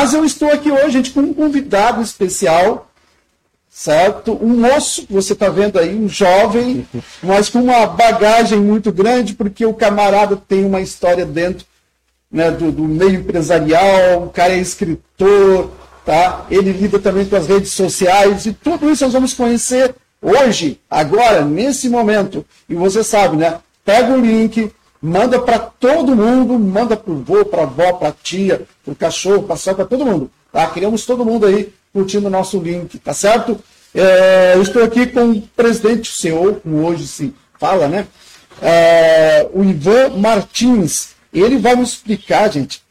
Mas eu estou aqui hoje, gente, com um convidado especial, certo? Um moço, você está vendo aí, um jovem, mas com uma bagagem muito grande, porque o camarada tem uma história dentro né, do, do meio empresarial, o cara é escritor, tá? Ele lida também com as redes sociais e tudo isso nós vamos conhecer hoje, agora, nesse momento. E você sabe, né? Pega o link, manda para todo mundo, manda para o vô, para a avó, para a tia, para o cachorro, para para todo mundo. Tá? Queremos todo mundo aí curtindo o nosso link, tá certo? É, estou aqui com o presidente CEO, como hoje se fala, né? É, o Ivan Martins. Ele vai nos explicar, gente,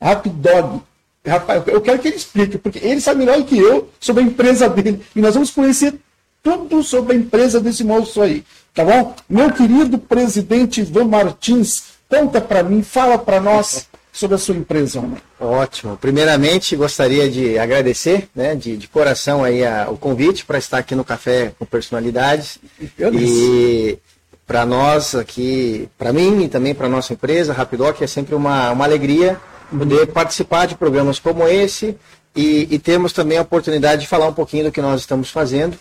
Rapidog. Rapaz, eu quero que ele explique, porque ele sabe melhor que eu sobre a empresa dele. E nós vamos conhecer tudo sobre a empresa desse moço aí. Tá bom? Meu querido presidente Ivan Martins, conta para mim, fala para nós sobre a sua empresa. Ótimo. Primeiramente, gostaria de agradecer, né, de, de coração aí a, o convite para estar aqui no Café com Personalidades. Eu e para nós aqui, para mim e também para nossa empresa, Rapidoc, é sempre uma, uma alegria poder uhum. participar de programas como esse e, e termos também a oportunidade de falar um pouquinho do que nós estamos fazendo,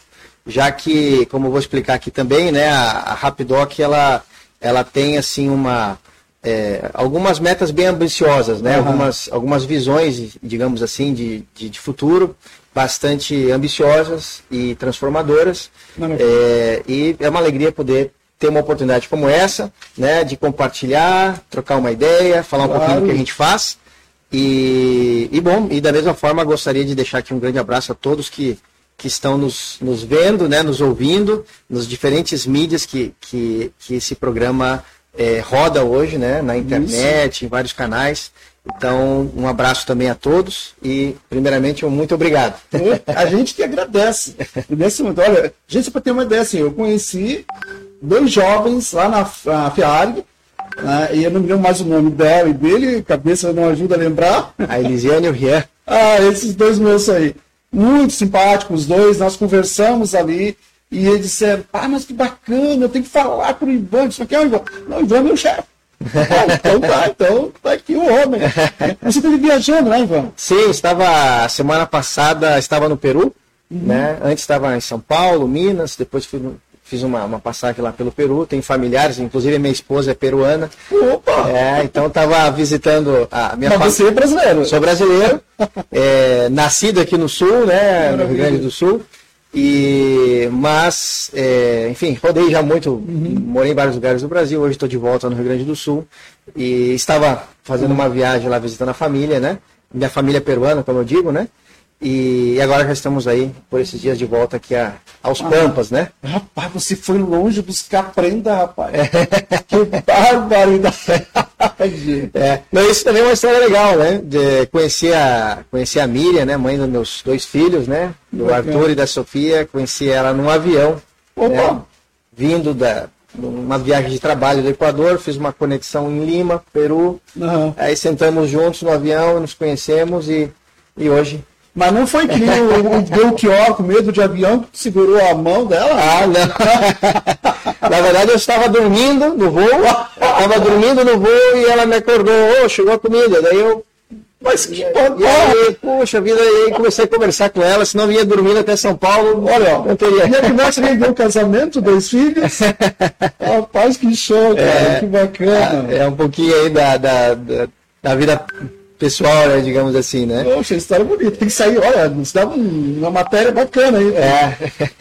já que, como eu vou explicar aqui também, né, a, a Rapidoc, ela, ela tem assim uma é, algumas metas bem ambiciosas, né? Uhum. Algumas, algumas visões, digamos assim, de, de, de futuro bastante ambiciosas e transformadoras. É, e é uma alegria poder ter uma oportunidade como essa, né? De compartilhar, trocar uma ideia, falar um pouquinho do que a gente faz. E, e bom, e da mesma forma gostaria de deixar aqui um grande abraço a todos que, que estão nos, nos vendo, né, nos ouvindo, nos diferentes mídias que, que, que esse programa é, roda hoje, né, na internet, Isso. em vários canais. Então, um abraço também a todos e, primeiramente, um muito obrigado. A gente que agradece. Nesse momento, olha, gente, para ter uma ideia, assim, eu conheci dois jovens lá na, na FEARG, né, e eu não me lembro mais o nome dela e dele, cabeça não ajuda a lembrar. A Elisiane e o Rian. Ah, esses dois meus aí. Muito simpáticos os dois, nós conversamos ali, e eles disseram, ah, mas que bacana, eu tenho que falar para o Ivan. Isso aqui é o Ivan. Não, o Ivan é meu chefe. ah, então tá, então tá aqui o homem. Você esteve viajando, né, Ivan? Sim, estava, semana passada, estava no Peru, uhum. né? Antes estava em São Paulo, Minas, depois fui no, fiz uma, uma passagem lá pelo Peru, tem familiares, inclusive minha esposa é peruana. Opa! É, então estava visitando a minha Mas você é brasileiro? Sou brasileiro, é, nascido aqui no Sul, né, no Rio Grande do Sul. E, mas, é, enfim, rodei já muito, uhum. morei em vários lugares do Brasil, hoje estou de volta no Rio Grande do Sul. E estava fazendo uma viagem lá visitando a família, né? Minha família é peruana, como eu digo, né? E agora já estamos aí por esses dias de volta aqui a, aos ah, Pampas, né? Rapaz, você foi longe buscar prenda, rapaz. É. que barbaridade. é. Mas isso também é uma história legal, né? De conhecer a, conhecer a Miriam, né? Mãe dos meus dois filhos, né? Do Arthur e da Sofia. Conheci ela num avião. Opa! Né? Vindo da, uma viagem de trabalho do Equador, fiz uma conexão em Lima, Peru. Uhum. Aí sentamos juntos no avião, nos conhecemos e, e hoje mas não foi que nem o, o Belchior com medo de avião que segurou a mão dela? Ah, não. Na verdade, eu estava dormindo no voo, estava dormindo no voo e ela me acordou, oh, chegou a comida. Daí eu. Mas que bom! Aí, puxa vida, aí comecei a conversar com ela, senão vinha dormindo até São Paulo. Olha, ó, não teria. E a criança vendeu um casamento, dois filhos. Rapaz, que show, cara, é, que bacana. É um pouquinho aí da, da, da, da vida pessoal, né, digamos assim, né? Poxa, história bonita. Tem que sair, olha, nos dá uma matéria bacana aí. É.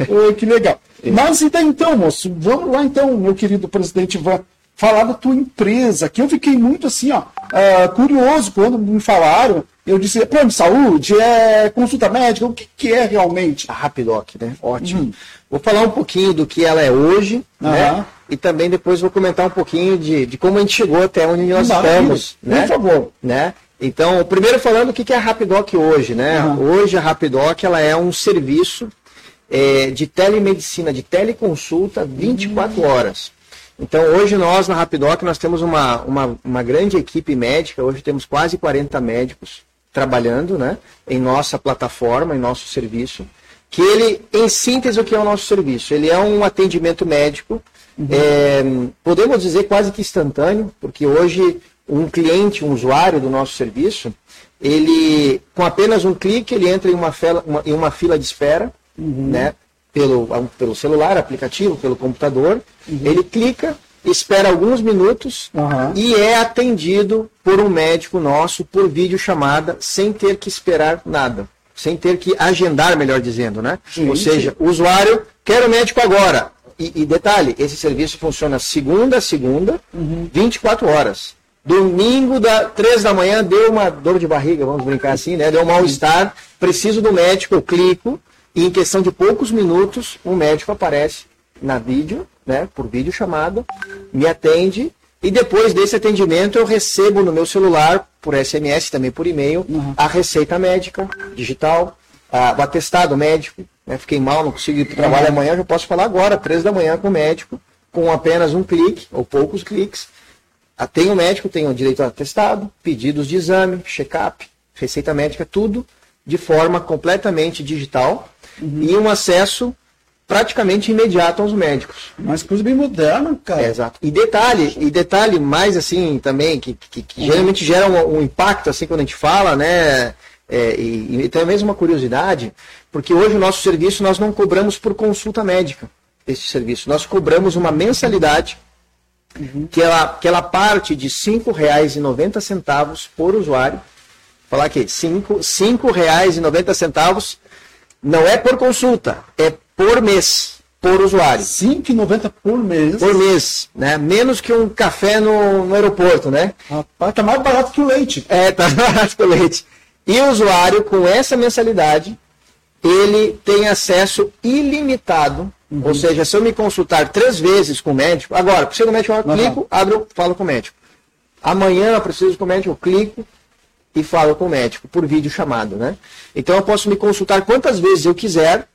Oh, que legal. É. Mas então, então, moço, vamos lá então, meu querido presidente Ivan, falar da tua empresa, que eu fiquei muito assim, ó, uh, curioso quando me falaram. Eu disse, plano de saúde, é consulta médica, o que, que é realmente? A Rapidoc, né? Ótimo. Hum. Vou falar um pouquinho do que ela é hoje, uhum. né? E também depois vou comentar um pouquinho de, de como a gente chegou até onde nós Maravilha. estamos. Né? Por favor. Né? Então, primeiro falando o que é a Rapidoc hoje, né? Uhum. Hoje a Rapidoc ela é um serviço é, de telemedicina, de teleconsulta 24 uhum. horas. Então, hoje nós na Rapidoc nós temos uma, uma, uma grande equipe médica, hoje temos quase 40 médicos trabalhando né, em nossa plataforma, em nosso serviço, que ele, em síntese, o que é o nosso serviço? Ele é um atendimento médico, uhum. é, podemos dizer quase que instantâneo, porque hoje um cliente, um usuário do nosso serviço, ele, com apenas um clique, ele entra em uma, fila, uma, em uma fila de espera, uhum. né? Pelo, pelo celular, aplicativo, pelo computador. Uhum. Ele clica, espera alguns minutos uhum. e é atendido por um médico nosso por videochamada, sem ter que esperar nada. Sem ter que agendar, melhor dizendo, né? Gente. Ou seja, o usuário quer o médico agora. E, e, detalhe, esse serviço funciona segunda a segunda, uhum. 24 horas. Domingo, da 3 da manhã, deu uma dor de barriga, vamos brincar assim, né? Deu um mal-estar, preciso do médico, eu clico, e em questão de poucos minutos, o médico aparece na vídeo, né? Por vídeo chamada, me atende, e depois desse atendimento eu recebo no meu celular, por SMS, também por e-mail, uhum. a receita médica digital, a, o atestado médico, né? Fiquei mal, não consigo ir para o trabalho uhum. amanhã, eu posso falar agora, 3 da manhã com o médico, com apenas um clique, ou poucos cliques, tem o médico, tem o direito a atestado, pedidos de exame, check-up, receita médica, tudo de forma completamente digital uhum. e um acesso praticamente imediato aos médicos. Mas coisa bem moderna, cara. É, exato. E detalhe, e detalhe mais assim também, que, que, que uhum. geralmente gera um, um, impacto assim quando a gente fala, né? É, e, e também uma curiosidade, porque hoje o nosso serviço nós não cobramos por consulta médica, esse serviço. Nós cobramos uma mensalidade uhum. que, ela, que ela parte de R$ 5,90 por usuário. Vou falar aqui, R$ 5,90 não é por consulta, é por mês, por usuário. R$ 5,90 por mês? Por mês, né? Menos que um café no, no aeroporto, né? Rapaz, tá mais barato que o leite. É, tá mais barato que o leite. E o usuário, com essa mensalidade, ele tem acesso ilimitado Uhum. Ou seja, se eu me consultar três vezes com o médico, agora, preciso do médico, eu clico, uhum. abro, falo com o médico. Amanhã eu preciso com o médico, eu clico e falo com o médico, por vídeo chamado, né? Então eu posso me consultar quantas vezes eu quiser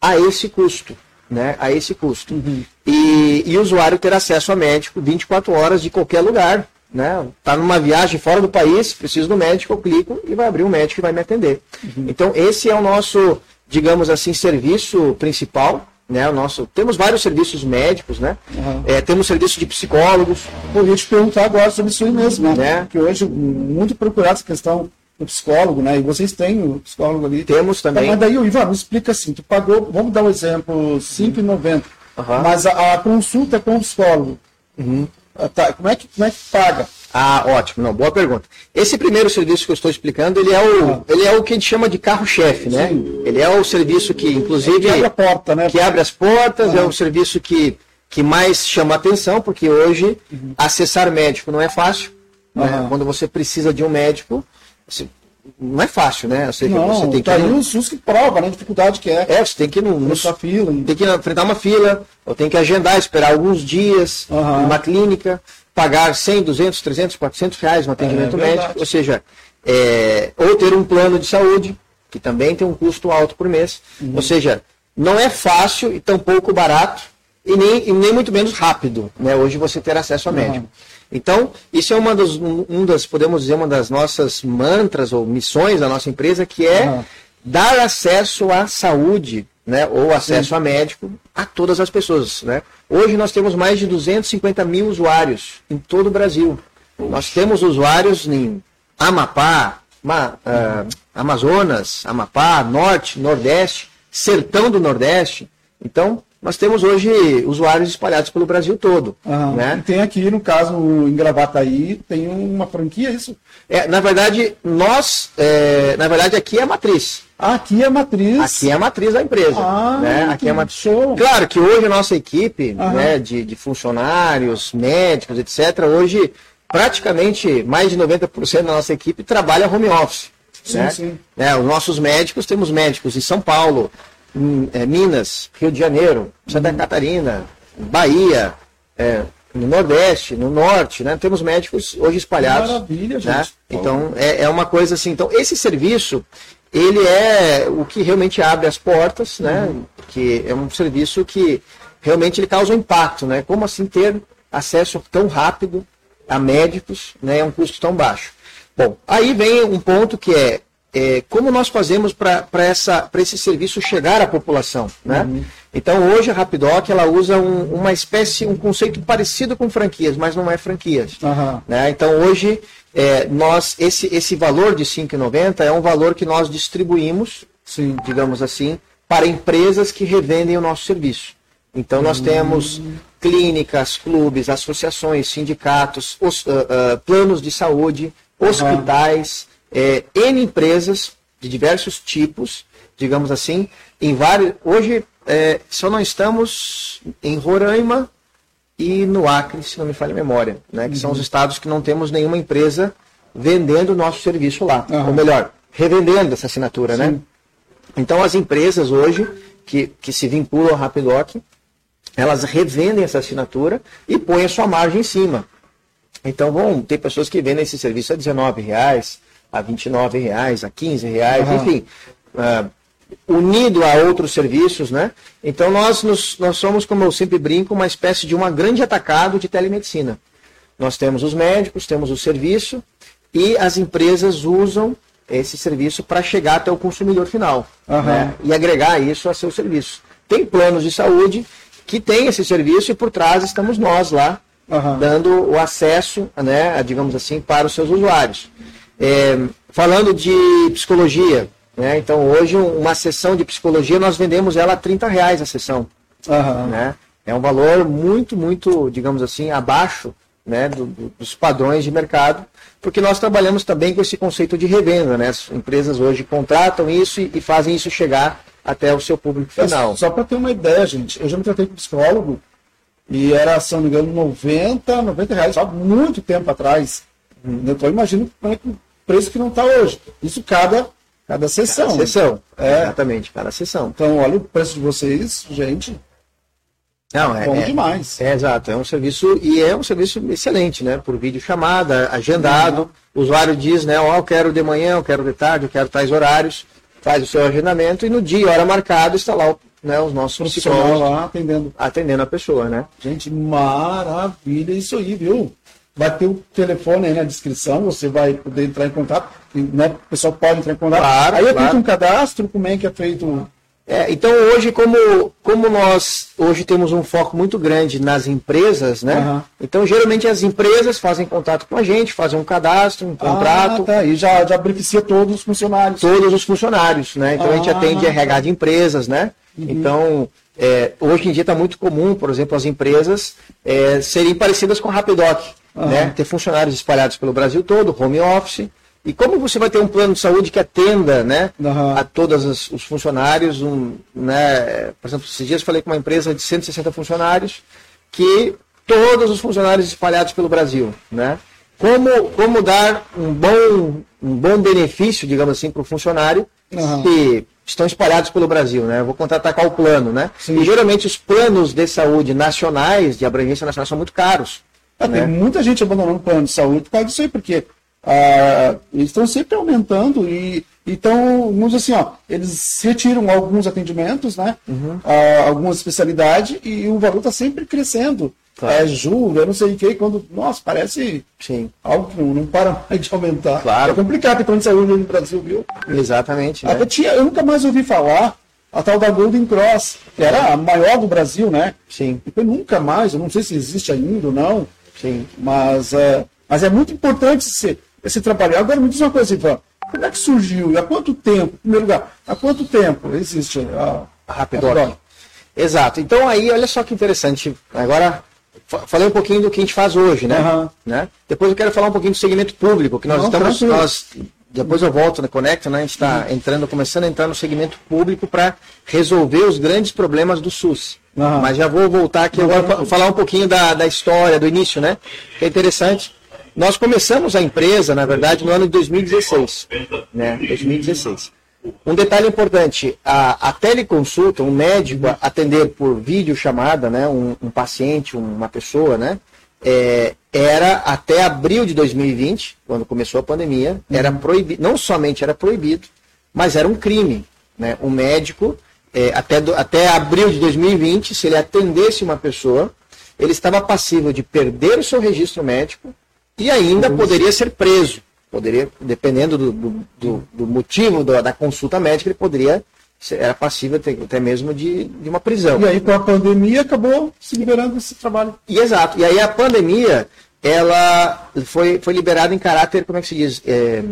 a esse custo, né? A esse custo. Uhum. E, e o usuário ter acesso a médico 24 horas de qualquer lugar, né? Tá numa viagem fora do país, preciso do médico, eu clico e vai abrir um médico que vai me atender. Uhum. Então esse é o nosso, digamos assim, serviço principal, né? O nosso, temos vários serviços médicos, né? Uhum. É, temos serviço de psicólogos. Eu ia te perguntar agora sobre isso aí mesmo, né? né? Que hoje muito procurado essa questão do psicólogo, né? E vocês têm o psicólogo ali. Temos também. Mas daí, Ivan, me explica assim, tu pagou, vamos dar um exemplo, R$ 5,90. Uhum. Mas a, a, consulta com o psicólogo, uhum. Tá, como, é que, como é que paga? Ah, ótimo, não, boa pergunta. Esse primeiro serviço que eu estou explicando, ele é o, ah. ele é o que a gente chama de carro-chefe, né? Sim. Ele é o serviço que, inclusive, que abre a porta, né? Que abre as portas, ah. é o serviço que, que mais chama atenção, porque hoje uhum. acessar médico não é fácil. Né? Quando você precisa de um médico, não é fácil, né? Ou seja, não, você tem tá que. Aí o SUS que prova, né? A dificuldade que é. É, você tem que ir no, no fila. Tem que enfrentar uma fila, ou tem que agendar, esperar alguns dias, uhum. numa clínica pagar 100, 200, 300, 400 reais no atendimento é, médico, ou seja, é, ou ter um plano de saúde, que também tem um custo alto por mês. Uhum. Ou seja, não é fácil e tampouco barato, e nem, e nem muito menos rápido, né? Hoje você ter acesso a médico. Uhum. Então, isso é uma das, um das, podemos dizer, uma das nossas mantras ou missões da nossa empresa, que é uhum. dar acesso à saúde né, ou acesso Sim. a médico a todas as pessoas. Né? Hoje nós temos mais de 250 mil usuários em todo o Brasil. Nós temos usuários em Amapá, Ma, uh, Amazonas, Amapá, Norte, Nordeste, Sertão do Nordeste. Então, nós temos hoje usuários espalhados pelo Brasil todo. Uhum. Né? E tem aqui, no caso, em Gravataí, tem uma franquia, é isso? É, na verdade, nós, é, na verdade, aqui é a matriz. Aqui é a matriz. Aqui é a matriz da empresa. Ah, né? Aqui é a matriz. Show. Claro que hoje a nossa equipe uhum. né, de, de funcionários, médicos, etc., hoje praticamente mais de 90% da nossa equipe trabalha home office. Sim, né? sim. É, os nossos médicos, temos médicos em São Paulo, Minas, Rio de Janeiro, Santa uhum. Catarina, Bahia, é, no Nordeste, no Norte, né? Temos médicos hoje espalhados. Maravilha, né? gente. Né? Então, é, é uma coisa assim. Então, esse serviço, ele é o que realmente abre as portas, né? Uhum. Que é um serviço que realmente ele causa um impacto, né? Como assim ter acesso tão rápido a médicos, né? É um custo tão baixo. Bom, aí vem um ponto que é é, como nós fazemos para esse serviço chegar à população. Né? Uhum. Então hoje a Rapidoc ela usa um, uma espécie, um conceito parecido com franquias, mas não é franquias. Aham. Né? Então hoje é, nós esse, esse valor de R$ 5,90 é um valor que nós distribuímmos, Sim. digamos assim, para empresas que revendem o nosso serviço. Então nós temos clínicas, clubes, associações, sindicatos, os- ah, ah, planos de saúde, hospitais, eh, N empresas de diversos tipos, digamos assim, em vários. Hoje eh, só não estamos em Roraima e no Acre, se não me falha a memória, né? Que são os estados que não temos nenhuma empresa vendendo o nosso serviço lá. Aham. Ou melhor, revendendo essa assinatura, né? Então as empresas hoje que, que se vinculam ao Rapidoc, elas revendem essa assinatura e põem a sua margem em cima. Então vão ter pessoas que vendem esse serviço a R$19,00, a R$29,00, a R$15,00, Aham. enfim. ah, unido a outros serviços, né? Então nós, nos- nós somos, como eu sempre brinco, uma espécie de uma grande atacado de telemedicina. Nós temos os médicos, temos o serviço e as empresas usam esse serviço para chegar até o consumidor final Aham. né? e agregar isso a seu serviço. Tem planos de saúde que têm esse serviço e por trás estamos nós lá Aham. dando o acesso, né, digamos assim, para os seus usuários. É, falando de psicologia, né, então hoje um- uma sessão de psicologia nós vendemos ela a 30 reais a sessão Aham. né? É um valor muito, muito, digamos assim, abaixo né, do- do- dos padrões de mercado, porque nós trabalhamos também com esse conceito de revenda, né? As empresas hoje contratam isso e, e fazem isso chegar até o seu público final. É, Só para ter uma ideia, gente, eu já me tratei com psicólogo e era, se não me engano, 90, 90 reais, há muito tempo atrás. Então imagino como é que preço que não está hoje. Isso cada, cada sessão. Cada sessão. É. Exatamente, cada sessão. Então, olha o preço de vocês, gente, Não, é, bom é- demais. É, exato, é um serviço e é um serviço excelente, né? Por vídeo chamada, agendado. O usuário diz, né? Ó, eu quero de manhã, eu quero de tarde, eu quero tais horários, faz o seu agendamento e no dia, hora marcada, está lá o- né, os nossos lá atendendo. atendendo a pessoa, né? Gente, maravilha isso aí, viu? Vai ter o telefone aí na descrição, você vai poder entrar em contato, né? O pessoal pode entrar em contato. Claro, aí é claro. feito um cadastro, como é que é feito? É, então hoje, como, como nós hoje temos um foco muito grande nas empresas, né? Aham. Então geralmente as empresas fazem contato com a gente, fazem um cadastro, um contrato, Ah, tá. E já, já beneficia todos os funcionários. todos os funcionários, né? Então a gente Ah, atende. RH de empresas, né? Então, é, hoje em dia está muito comum, por exemplo, as empresas é, serem parecidas com a Rapidoc, Né? Ter funcionários espalhados pelo Brasil todo, home office. E como você vai ter um plano de saúde que atenda, né? Aham. A todos os, os funcionários, um, né? Por exemplo, esses dias eu falei com uma empresa de 160 funcionários que todos os funcionários espalhados pelo Brasil, né? Como, como dar um bom, um bom benefício, digamos assim, para o funcionário Aham. que estão espalhados pelo Brasil, né? Eu vou contratar qual plano, né? Sim. E geralmente os planos de saúde nacionais, de abrangência nacional, são muito caros. Ah, né? Tem muita gente abandonando o plano de saúde por causa disso aí, porque ah, eles estão sempre aumentando e então, vamos assim, ó, eles retiram alguns atendimentos, né? Uhum. Ah, algumas especialidades e o valor está sempre crescendo. Claro. É julho, eu não sei o que, quando, nossa, parece Sim, algo que não, não para mais de aumentar. Claro. É complicado ter plano de saúde no Brasil, viu? exatamente. Né? Até tinha, eu nunca mais ouvi falar a tal da Golden Cross, que era a maior do Brasil, né? Sim, Depois nunca mais, eu não sei se existe ainda ou não. Sim. Mas é, mas é muito importante esse, esse trabalho. Agora me diz uma coisa, Ivan. Como é que surgiu? E há quanto tempo? Em primeiro lugar, há quanto tempo existe a, A Rapidoc. Exato. Então aí, olha só que interessante. Agora, fa- falei um pouquinho do que a gente faz hoje, né? Aham. né? Depois eu quero falar um pouquinho do segmento público, que nós Não, estamos. tranquilo. Nós, depois eu volto na Conecta, né? A gente está Uhum. entrando, começando a entrar no segmento público para resolver os grandes problemas do SUS. Aham. Mas já vou voltar aqui agora para falar um pouquinho da, da história, do início, né? Que é interessante. Nós começamos a empresa, na verdade, no ano de 2016. Né? 2016. Um detalhe importante, a, a teleconsulta, um médico atender por vídeo chamada, né, um, um paciente, uma pessoa, né, é, era até abril de 2020, quando começou a pandemia, era proibido, não somente era proibido, mas era um crime. Né? O médico, é, até, do- até abril de 2020, se ele atendesse uma pessoa, ele estava passível de perder o seu registro médico e ainda poderia ser preso. Poderia, dependendo do, do, do- do motivo da, da consulta médica, ele poderia era passível até, mesmo de, de uma prisão. E aí, com a pandemia, acabou se liberando esse trabalho. E, exato. E aí a pandemia, ela foi, foi liberada em caráter, como é que se diz? É,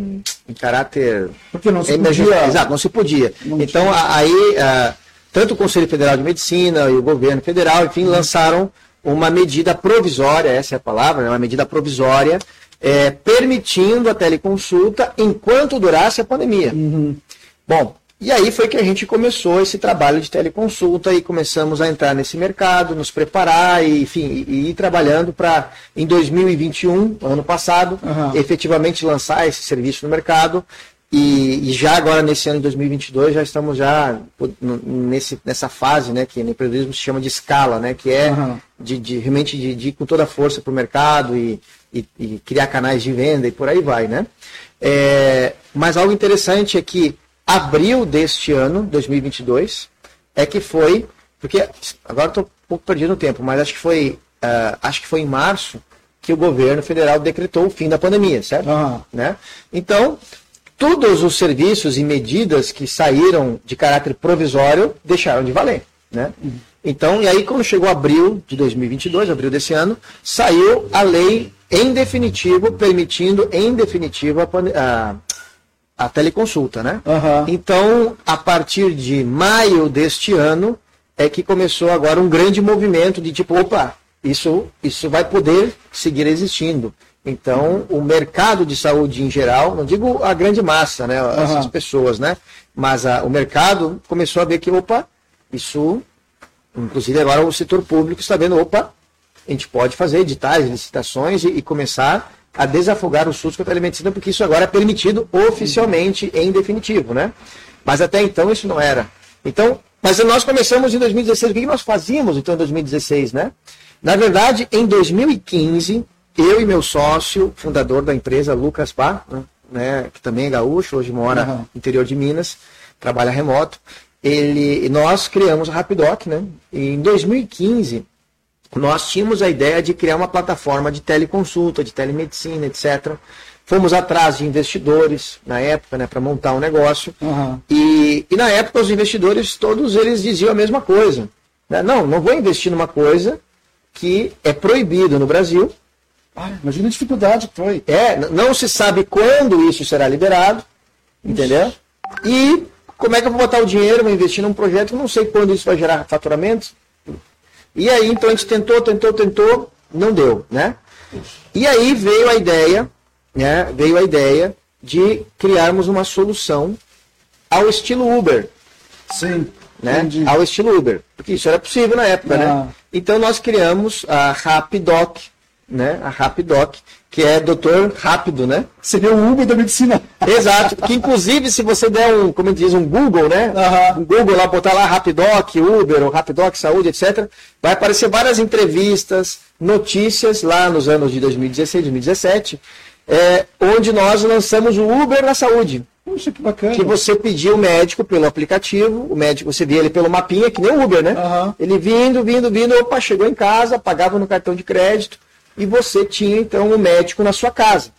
em caráter... Porque não se podia... Exato, não se podia. Não então, tinha. aí, a- tanto o Conselho Federal de Medicina e o governo federal, enfim, lançaram uma medida provisória, essa é a palavra, né, uma medida provisória, é, permitindo a teleconsulta enquanto durasse a pandemia. Bom, e aí foi que a gente começou esse trabalho de teleconsulta e começamos a entrar nesse mercado, nos preparar e, enfim, e, ir trabalhando para, em 2021, ano passado, Aham. efetivamente lançar esse serviço no mercado. E, e já agora, nesse ano de 2022, já estamos já nesse, nessa fase, né, que no empreendedorismo se chama de escala, né, que é Aham. de, de realmente de, de ir com toda a força para o mercado e, e- e criar canais de venda e por aí vai, né? É, mas algo interessante é que abril deste ano, 2022, é que foi, porque agora estou um pouco perdido no tempo, mas acho que foi, ah, acho que foi em março que o governo federal decretou o fim da pandemia, certo? Aham. né? Então, todos os serviços e medidas que saíram de caráter provisório deixaram de valer, né? Então, e aí quando chegou abril de 2022, abril desse ano, saiu a lei em definitivo, permitindo em definitivo a, a, a teleconsulta, né? Aham. Então, a partir de maio deste ano, é que começou agora um grande movimento de tipo, opa, isso, isso vai poder seguir existindo. Então, o mercado de saúde em geral, não digo a grande massa, né, essas Aham. pessoas, né, mas a- o mercado começou a ver que, opa, isso, inclusive agora o setor público está vendo, opa, a gente pode fazer editais, licitações e, e começar a desafogar o SUS com a telemedicina, porque isso agora é permitido oficialmente em definitivo, né? Mas até então isso não era. Então, mas nós começamos em 2016. O que nós fazíamos então em 2016, né? Na verdade, em 2015, eu e meu sócio, fundador da empresa, Lucas Pá, né, que também é gaúcho, hoje mora Aham. no interior de Minas, trabalha remoto, ele, nós criamos a Rapidoc, né? E em 2015, nós tínhamos a ideia de criar uma plataforma de teleconsulta, de telemedicina, etc. Fomos atrás de investidores na época, né, para montar um negócio. Aham. E, e na época os investidores, todos eles diziam a mesma coisa. né? Não, não vou investir numa coisa que é proibido no Brasil. Ah, imagina a dificuldade que foi. É, não se sabe quando isso será liberado, entendeu? E como é que eu vou botar o dinheiro, vou investir num projeto que não sei quando isso vai gerar faturamento. E aí, então a gente tentou, tentou, tentou, não deu, né? E aí veio a ideia, né? Veio a ideia de criarmos uma solução ao estilo Uber, Sim. né? Entendi. Ao estilo Uber, porque isso era possível na época, Ah. né? Então nós criamos a Rapidoc, né? A Rapidoc, que é doutor rápido, né? Seria o Uber da medicina. Exato. Que inclusive se você der um, como diz, um Google, né? Aham. Um Google lá, botar lá Rapidoc, Uber, ou Rapidoc Saúde, etc. Vai aparecer várias entrevistas, notícias lá nos anos de 2016, 2017, é, onde nós lançamos o Uber na saúde. Puxa, que bacana. Que você pedia o médico pelo aplicativo, o médico, você via ele pelo mapinha, que nem o Uber, né? Aham. Ele vindo, vindo, vindo, opa, chegou em casa, pagava no cartão de crédito, e você tinha então o médico na sua casa.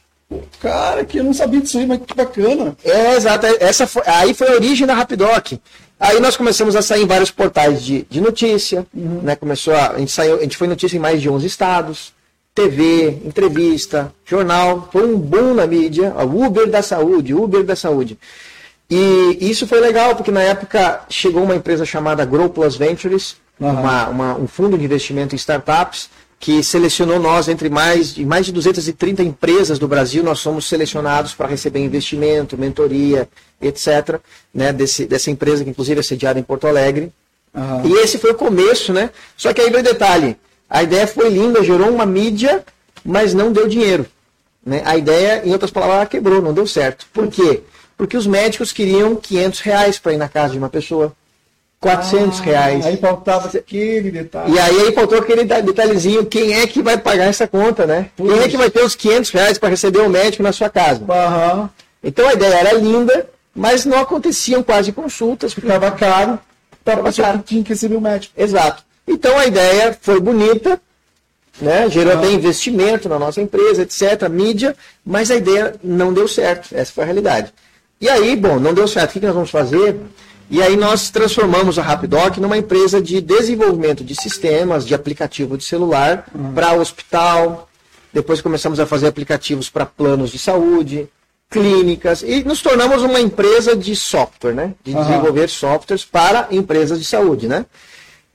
Cara, que eu não sabia disso aí, mas que bacana. É, exato. Essa foi, aí foi a origem da Rapidoc. Aí nós começamos a sair em vários portais de, de notícia, né? Começou a, a gente saiu, a gente foi notícia em mais de 11 estados, TV, entrevista, jornal, foi um boom na mídia, a Uber da saúde, Uber da saúde. E isso foi legal, porque na época chegou uma empresa chamada Grow Plus Ventures, Aham. uma- uma- um fundo de investimento em startups, que selecionou nós entre mais de, mais de 230 empresas do Brasil, nós somos selecionados para receber investimento, mentoria, etc., né, desse, dessa empresa que inclusive é sediada em Porto Alegre. Aham. E esse foi o começo, né? Só que aí veio o detalhe. A ideia foi linda, gerou uma mídia, mas não deu dinheiro. Né? A ideia, em outras palavras, quebrou, não deu certo. Por quê? Porque os médicos queriam 500 reais para ir na casa de uma pessoa. 400 Ah, reais. Aí faltava aquele detalhe. E aí, aí faltou aquele detalhezinho, quem é que vai pagar essa conta, né? Quem é que vai ter os 500 reais para receber o médico na sua casa? Então a ideia era linda, mas não aconteciam quase consultas. Ficava caro. Para caro. que tinha que receber o médico. Exato. Então a ideia foi bonita, né? gerou até investimento na nossa empresa, etc., mídia, mas a ideia não deu certo. Essa foi a realidade. E aí, bom, não deu certo. O que nós vamos fazer? E aí nós transformamos a Rapidoc numa empresa de desenvolvimento de sistemas, de aplicativo de celular uhum. para hospital. Depois começamos a fazer aplicativos para planos de saúde, clínicas e nos tornamos uma empresa de software, né? De uhum. desenvolver softwares para empresas de saúde, né?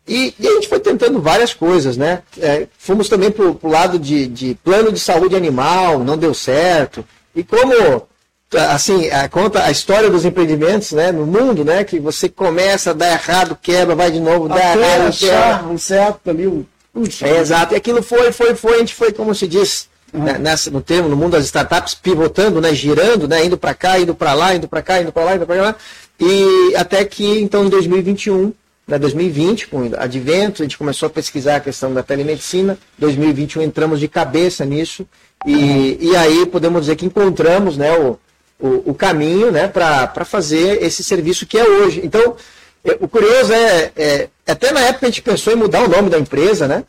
E, e, a gente foi tentando várias coisas, né? É, fomos também para o lado de, de, plano de saúde animal, não deu certo. E como, assim, a, conta a história dos empreendimentos né, no mundo, né? Que você começa, dá errado, quebra, vai de novo, dá Até errado, achar um certo ali, um... É, exato, e aquilo foi, foi, foi, a gente foi, como se diz, uhum. né, nessa, no termo, no mundo das startups, pivotando, né, girando, né, indo para cá, indo para lá, indo para cá, indo para lá, indo para lá, e até que, então, em 2021, né, 2020, com o advento, a gente começou a pesquisar a questão da telemedicina. 2021 entramos de cabeça nisso. E, e aí podemos dizer que encontramos né, o, o, o caminho né, para fazer esse serviço que é hoje. Então, é, o curioso é, é, até na época a gente pensou em mudar o nome da empresa, né?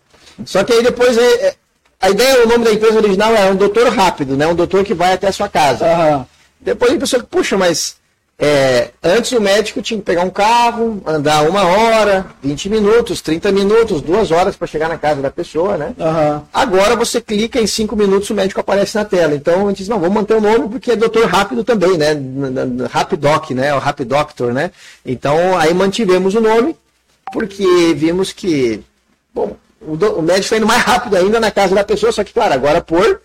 Só que aí depois é, é a ideia, o nome da empresa original é um doutor rápido, né? Um doutor que vai até a sua casa. Uhum. Depois a pensou, puxa, mas é, antes o médico tinha que pegar um carro, andar uma hora, 20 minutos, 30 minutos, duas horas para chegar na casa da pessoa, né? Uhum. Agora você clica em cinco minutos o médico aparece na tela. Então a gente diz, não, vamos manter o nome porque é doutor rápido também, né? Rapidoc, né? O Rapidoctor, né? Então aí mantivemos o nome porque vimos que, bom, o, o médico está indo mais rápido ainda na casa da pessoa, só que, claro, agora por,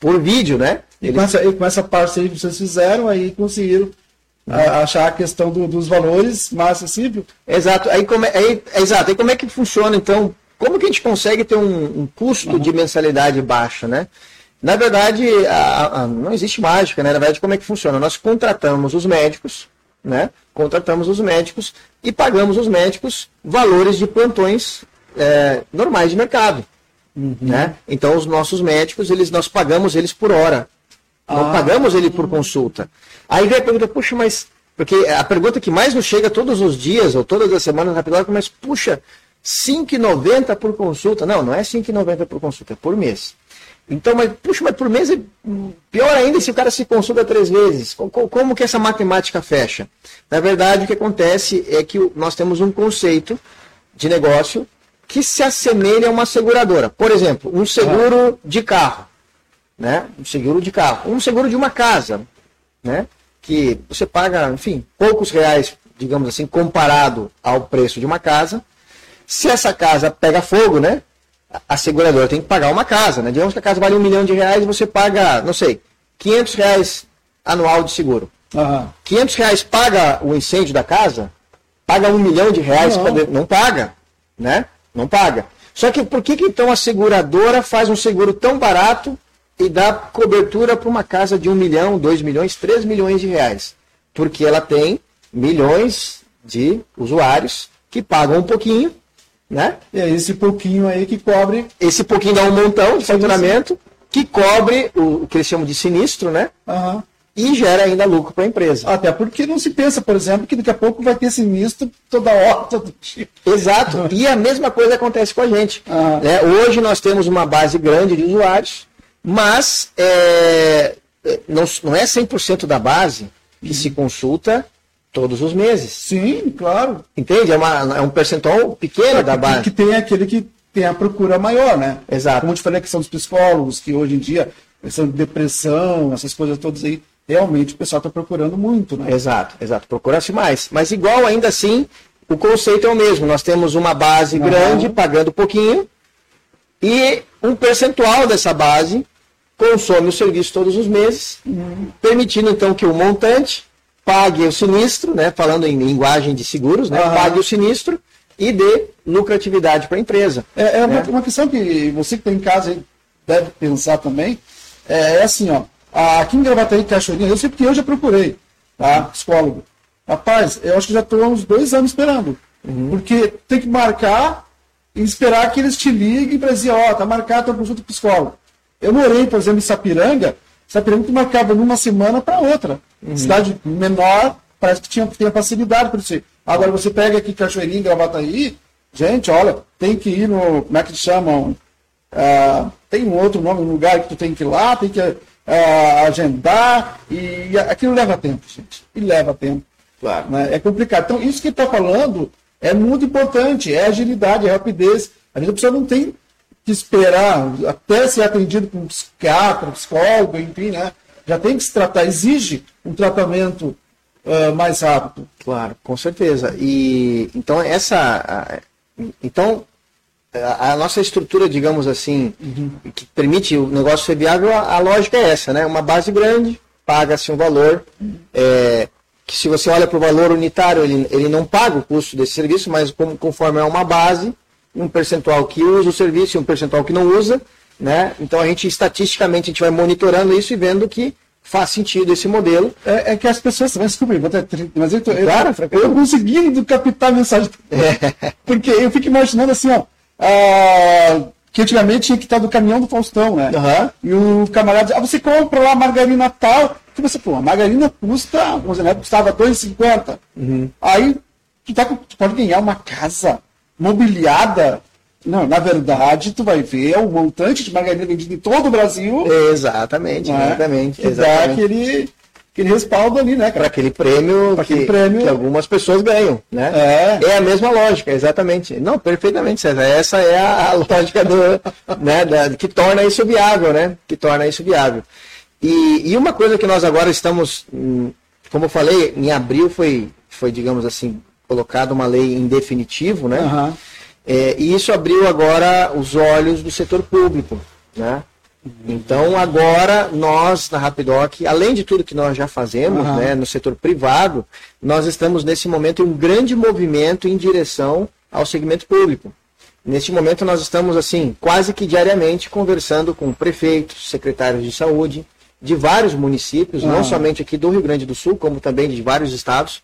por vídeo, né? E, Eles... com essa, e com essa parceria que vocês fizeram, aí conseguiram a, achar a questão do, dos valores mais acessível. Exato. Aí como, é, aí, exato. Aí como é que funciona, então? Como que a gente consegue ter um, um custo uhum. de mensalidade baixa, né? Na verdade, a, a, não existe mágica, né? Na verdade, como é que funciona? Nós contratamos os médicos, né? Contratamos os médicos e pagamos os médicos valores de plantões é, normais de mercado. Uhum. Né? Então, os nossos médicos, eles, nós pagamos eles por hora. Não ah. pagamos ele por consulta. Aí vem a pergunta, puxa, mas. Porque a pergunta que mais nos chega todos os dias, ou todas as semanas rapidamente, mas puxa, 5,90 por consulta. Não, não é 5,90 por consulta, é por mês. Então, mas, puxa, mas por mês é pior ainda se o cara se consulta três vezes. Como, como que essa matemática fecha? Na verdade, o que acontece é que nós temos um conceito de negócio que se assemelha a uma seguradora. Por exemplo, um seguro de carro né? Um seguro de carro. Um seguro de uma casa, né? Que você paga, enfim, poucos reais, digamos assim, comparado ao preço de uma casa. Se essa casa pega fogo, né? A seguradora tem que pagar uma casa, né? Digamos que a casa vale um milhão de reais e você paga, não sei, 500 reais anual de seguro. Uhum. 500 reais paga o incêndio da casa? Paga um milhão de reais? Não, pra... não paga, né? Não paga. Só que por que, que então a seguradora faz um seguro tão barato e dá cobertura para uma casa de um milhão, dois milhões, três milhões de reais. Porque ela tem milhões de usuários que pagam um pouquinho, né? E é esse pouquinho aí que cobre. Esse pouquinho dá um montão de faturamento que cobre o, que eles chamam de sinistro, né? Uhum. E gera ainda lucro para a empresa. Até porque não se pensa, por exemplo, que daqui a pouco vai ter sinistro toda hora, todo dia. Exato. e a mesma coisa acontece com a gente. Uhum. Hoje nós temos uma base grande de usuários mas é, não, não é 100% da base que se consulta todos os meses. Sim, claro. Entende? É, uma, é um percentual pequeno é, da base. Que tem aquele que tem a procura maior, né? Exato. Como eu te falei, a questão dos psicólogos, que hoje em dia, questão de depressão, essas coisas todas aí, realmente o pessoal está procurando muito, né? Exato, exato. Procura-se mais. Mas igual, ainda assim, o conceito é o mesmo. Nós temos uma base uhum. grande, pagando pouquinho, e um percentual dessa base consome o serviço todos os meses, uhum. permitindo então que o montante pague o sinistro, né, falando em linguagem de seguros, né, uhum. pague o sinistro e dê lucratividade para a empresa. É, é né? uma, uma, questão que você que tem em casa deve pensar também, é, é assim, ó, aqui em Gravataí, Cachoeirinha, eu sei porque eu já procurei, tá, psicólogo. Rapaz, eu acho que já estou há uns dois anos esperando, uhum. porque tem que marcar e esperar que eles te liguem para dizer, ó, oh, tá marcado a consulta psicólogo. Eu morei, por exemplo, em Sapiranga. Sapiranga tu marcava numa semana para outra. Uhum. Cidade menor, parece que tinha, tinha facilidade para isso. Agora você pega aqui Cachoeirinha, Gravataí, gente, olha, tem que ir no, como é que chamam? Uh, tem um outro nome, um lugar que tu tem que ir lá, tem que uh, agendar, e aquilo leva tempo, gente. E leva tempo. Claro. Né? É complicado. Então, isso que está falando é muito importante, é agilidade, é rapidez. A gente a pessoa não tem que esperar até ser atendido por um psiquiatra, psicólogo, enfim, né? Já tem que se tratar, exige um tratamento uh, mais rápido. Claro, com certeza. E então essa, então a, a nossa estrutura, digamos assim, uhum. que permite o negócio ser viável, a, a, lógica é essa, né? Uma base grande, paga-se um valor, uhum. é, que se você olha para o valor unitário, ele, ele não paga o custo desse serviço, mas como, conforme é uma base, um percentual que usa o serviço e um percentual que não usa, né? Então a gente estatisticamente a gente vai monitorando isso e vendo que faz sentido esse modelo. É, é que as pessoas, mas desculpa, mas eu, tô, claro, eu, eu consegui captar a mensagem, é. porque eu fico imaginando assim, ó, uh, que antigamente tinha que estar do caminhão do Faustão, né? Uhum. E o camarada, ah, você compra lá margarina tal, que você, pô, a margarina custa, vamos dizer, né, custava 2,50. Uhum. Aí tu, tá, tu pode ganhar uma casa mobiliada. Não, na verdade, tu vai ver o montante de margarina vendida em todo o Brasil. Exatamente, né? exatamente. Que exatamente. dá aquele, aquele respaldo ali, né? Para aquele prêmio, que, aquele prêmio que algumas pessoas ganham, né? É. é a mesma lógica, exatamente. Não, perfeitamente, César. Essa é a, a lógica do, né, da, que torna isso viável, né? Que torna isso viável. E, e uma coisa que nós agora estamos, hum, como eu falei, em abril foi, foi digamos assim, colocada uma lei em definitivo, né? Uhum. É, e isso abriu agora os olhos do setor público, né? Então agora nós na Rapidoc, além de tudo que nós já fazemos, uhum. né, no setor privado, nós estamos nesse momento em um grande movimento em direção ao segmento público. Neste momento nós estamos assim quase que diariamente conversando com prefeitos, secretários de saúde de vários municípios, uhum. não somente aqui do Rio Grande do Sul, como também de vários estados,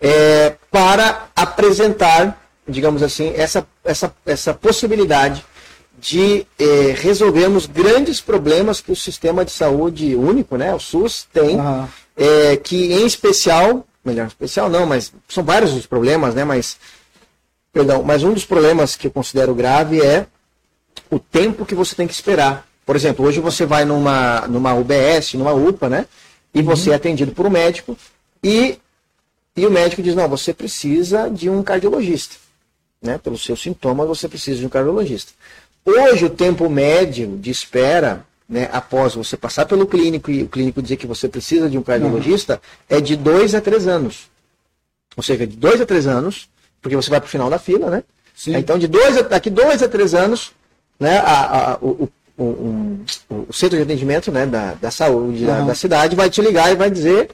é, para apresentar, digamos assim, essa, essa, essa possibilidade de é, resolvermos grandes problemas que o sistema de saúde único, né, o SUS, tem, uhum. é, que em especial, melhor, especial não, mas são vários os problemas, né, mas, perdão, mas um dos problemas que eu considero grave é o tempo que você tem que esperar. Por exemplo, hoje você vai numa, numa UBS, numa UPA, né, e você uhum. é atendido por um médico e e o médico diz: não, você precisa de um cardiologista. Né? Pelos seus sintomas, você precisa de um cardiologista. Hoje, o tempo médio de espera, né, após você passar pelo clínico e o clínico dizer que você precisa de um cardiologista, uhum. é de dois a três anos. Ou seja, de dois a três anos, porque você vai para o final da fila, né? Sim. Então, de dois a, daqui dois a três anos, né, a, a, o, o, o, o, centro de atendimento né, da, da saúde uhum. da, da, cidade vai te ligar e vai dizer,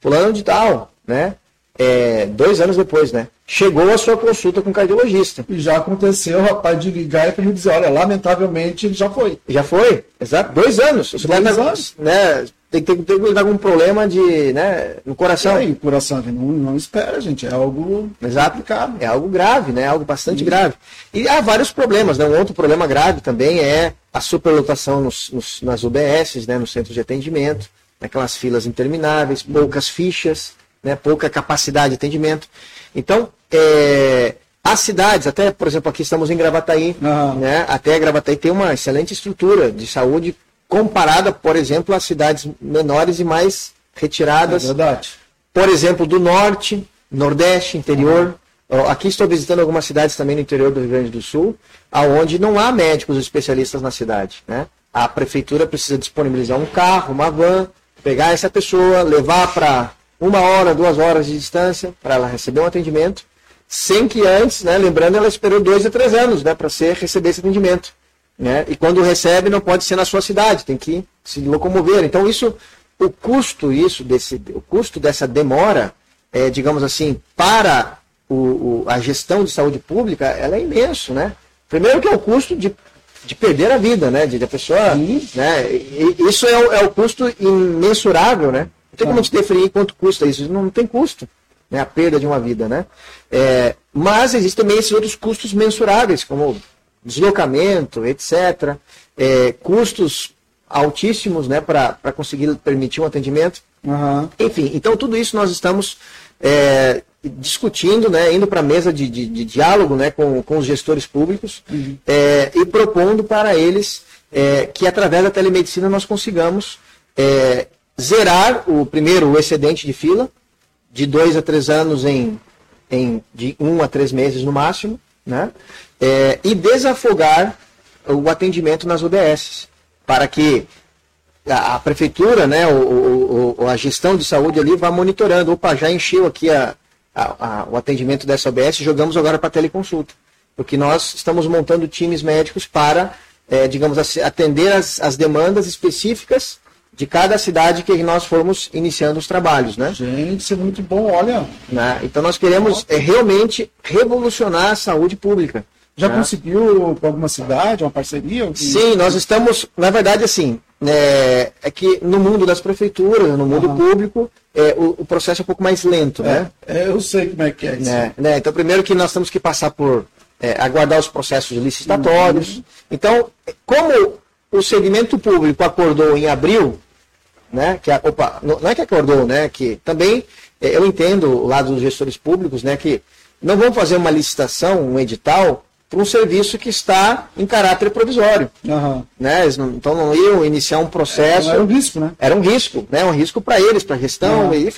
fulano de tal, né? É, dois anos depois, né? Chegou a sua consulta com o cardiologista. E já aconteceu, rapaz, de ligar e me dizer, olha, lamentavelmente ele já foi. Já foi, exato. Dois anos. Você dois tá, anos. Né, tem que ter com algum problema de, né, no coração. E aí, coração, não, não espera, gente. É algo Exato. complicado. É algo grave, né? Algo bastante Sim. grave. E há vários problemas, né? Um outro problema grave também é a superlotação nos, nos, nas UBSs, né? No centro de atendimento, naquelas filas intermináveis, poucas fichas né, pouca capacidade de atendimento. Então, é, as cidades, até, por exemplo, aqui estamos em Gravataí, uhum. né, até Gravataí tem uma excelente estrutura de saúde comparada, por exemplo, às cidades menores e mais retiradas. É verdade. Por exemplo, do norte, nordeste, interior. Uhum. Aqui estou visitando algumas cidades também no interior do Rio Grande do Sul, aonde não há médicos especialistas na cidade. Né? A prefeitura precisa disponibilizar um carro, uma van, pegar essa pessoa, levar para uma hora, duas horas de distância para ela receber um atendimento, sem que antes, né, lembrando, ela esperou dois a três anos né, para ser receber esse atendimento. Né? E quando recebe, não pode ser na sua cidade, tem que se locomover. Então, isso, o custo, isso, desse, o custo dessa demora, é, digamos assim, para o, o, a gestão de saúde pública, ela é imenso, né? Primeiro que é o custo de, de perder a vida, né? De, de a pessoa. Né? E, isso é o, é o custo imensurável, né? Não tem como te definir quanto custa isso. Não tem custo, né? A perda de uma vida, né? É, mas existem também esses outros custos mensuráveis, como deslocamento, etc. É, custos altíssimos, né? Para conseguir permitir um atendimento. Uhum. Enfim, então tudo isso nós estamos é, discutindo, né, indo para a mesa de, de, de, diálogo né, com, com os gestores públicos uhum. é, e propondo para eles é, que através da telemedicina nós consigamos é, zerar o primeiro o excedente de fila, de dois a três anos em, em de um a três meses no máximo, né? É, e desafogar o atendimento nas UBSs, para que a, a prefeitura, né, o, o, a gestão de saúde ali vá monitorando. Opa, já encheu aqui a, a, a, o atendimento dessa UBS, jogamos agora para teleconsulta. Porque nós estamos montando times médicos para, é, digamos atender as, as demandas específicas de cada cidade que nós formos iniciando os trabalhos, né? Gente, isso é muito bom, olha. Né? Então nós queremos é, realmente revolucionar a saúde pública. Já né? conseguiu com alguma cidade, uma parceria? Sim, nós estamos, na verdade, assim, é, é que no mundo das prefeituras, no mundo uhum. público, é, o, o, processo é um pouco mais lento, né? É, eu sei como é que é isso. Né? né? Então, primeiro que nós temos que passar por é, aguardar os processos licitatórios. Uhum. Então, como o segmento público acordou em abril, né? Que, opa, não é que acordou, né? Que também é, eu entendo o lado dos gestores públicos, né? Que não vão fazer uma licitação, um edital, para um serviço que está em caráter provisório. Uhum. Né? Não, então não iam iniciar um processo. era um risco, né? Era um risco, né? um risco para eles, para a gestão, uhum. e,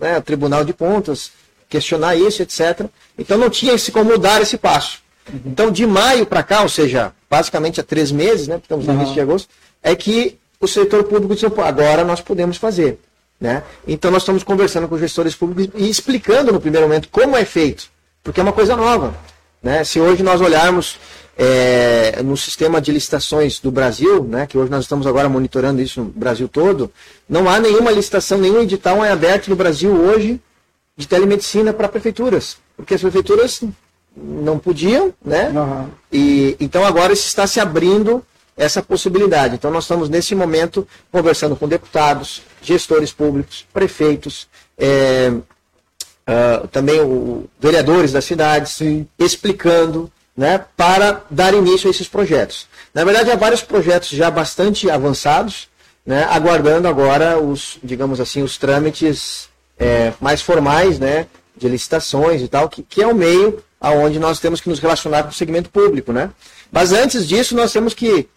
né? o Tribunal de Contas, questionar isso, etc. Então não tinha se como dar esse passo. Uhum. Então, de maio para cá, ou seja, basicamente há três meses, né? Estamos no início de agosto, é que o setor público disse, agora nós podemos fazer. Né? Então nós estamos conversando com os gestores públicos e explicando no primeiro momento como é feito, porque é uma coisa nova. Né? Se hoje nós olharmos é, no sistema de licitações do Brasil, né, que hoje nós estamos agora monitorando isso no Brasil todo, não há nenhuma licitação, nenhum edital é aberto no Brasil hoje de telemedicina para prefeituras, porque as prefeituras não podiam, né? Uhum. E então agora se está se abrindo essa possibilidade. Então nós estamos nesse momento conversando com deputados, gestores públicos, prefeitos, é, uh, também o, vereadores da cidade, Sim. explicando né, para dar início a esses projetos. Na verdade, há vários projetos já bastante avançados, né, aguardando agora os, digamos assim, os trâmites é, mais formais, né, de licitações e tal, que, que é o meio aonde nós temos que nos relacionar com o segmento público, né? Mas antes disso, nós temos que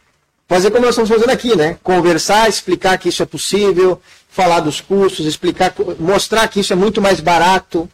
fazer como nós estamos fazendo aqui, né? Conversar, explicar que isso é possível, falar dos custos, explicar, mostrar que isso é muito mais barato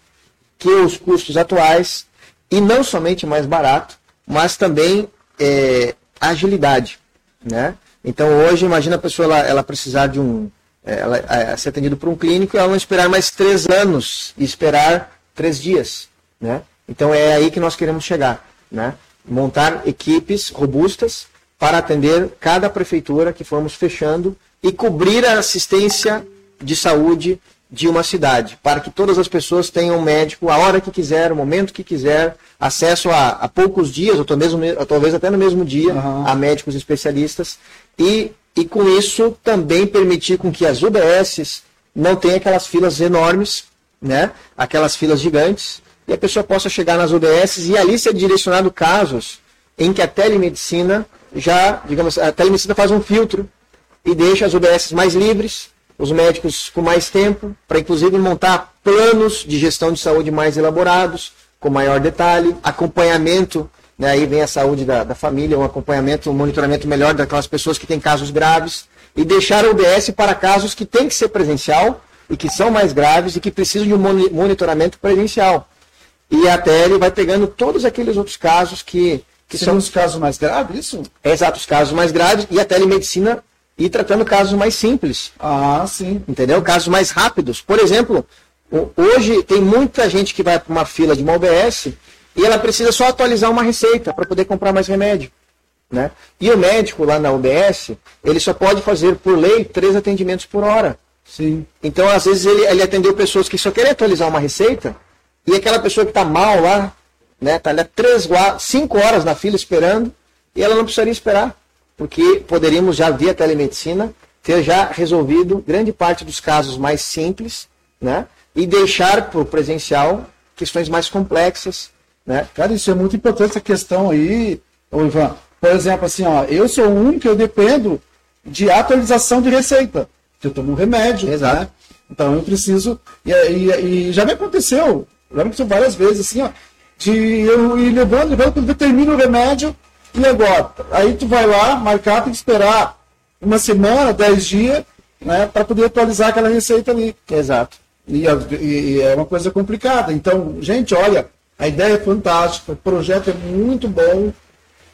que os custos atuais, e não somente mais barato, mas também é, agilidade. Né? Então hoje, imagina a pessoa ela, ela precisar de um. É, ela, ela, ser atendido por um clínico e ela não esperar mais três anos e esperar três dias. Né? Então é aí que nós queremos chegar. Né? Montar equipes robustas para atender cada prefeitura que formos fechando e cobrir a assistência de saúde de uma cidade, para que todas as pessoas tenham médico a hora que quiser, o momento que quiser, acesso a, a poucos dias, ou talvez, até no mesmo dia, uhum. a médicos especialistas, e, e com isso também permitir com que as UBSs não tenham aquelas filas enormes, né? aquelas filas gigantes, e a pessoa possa chegar nas UBSs e ali ser direcionado casos em que a telemedicina já, digamos, a telemedicina faz um filtro e deixa as UBSs mais livres, os médicos com mais tempo, para inclusive montar planos de gestão de saúde mais elaborados, com maior detalhe, acompanhamento, né, aí vem a saúde da, da família, um acompanhamento, um monitoramento melhor daquelas pessoas que têm casos graves, e deixar a UBS para casos que tem que ser presencial e que são mais graves e que precisam de um monitoramento presencial. E até ele vai pegando todos aqueles outros casos que, que são os casos mais graves, isso? Exato, os casos mais graves, e a telemedicina e tratando casos mais simples. Ah, sim. Entendeu? Casos mais rápidos. Por exemplo, hoje tem muita gente que vai para uma fila de uma OBS e ela precisa só atualizar uma receita para poder comprar mais remédio. Né? E o médico lá na UBS, ele só pode fazer, por lei, três atendimentos por hora. Sim. Então, às vezes, ele, ele atendeu pessoas que só querem atualizar uma receita, e aquela pessoa que está mal lá, né, está ali três, cinco horas na fila esperando, e ela não precisaria esperar porque poderíamos já via telemedicina ter já resolvido grande parte dos casos mais simples, né? E deixar para o presencial questões mais complexas, né? Cara, isso é muito importante essa questão aí, ô Ivan. Por exemplo, assim, ó, eu sou um que eu dependo de atualização de receita, que eu tomo um remédio, Exato. Né? Então eu preciso e, e, e, já me aconteceu, já me aconteceu várias vezes assim, ó, de eu ir levando, levando, quando eu termino o remédio, e agora? Aí tu vai lá, marcar, tem que esperar uma semana, dez dias, né, para poder atualizar aquela receita ali. Exato. E, e, é uma coisa complicada. Então, gente, olha, a ideia é fantástica, o projeto é muito bom,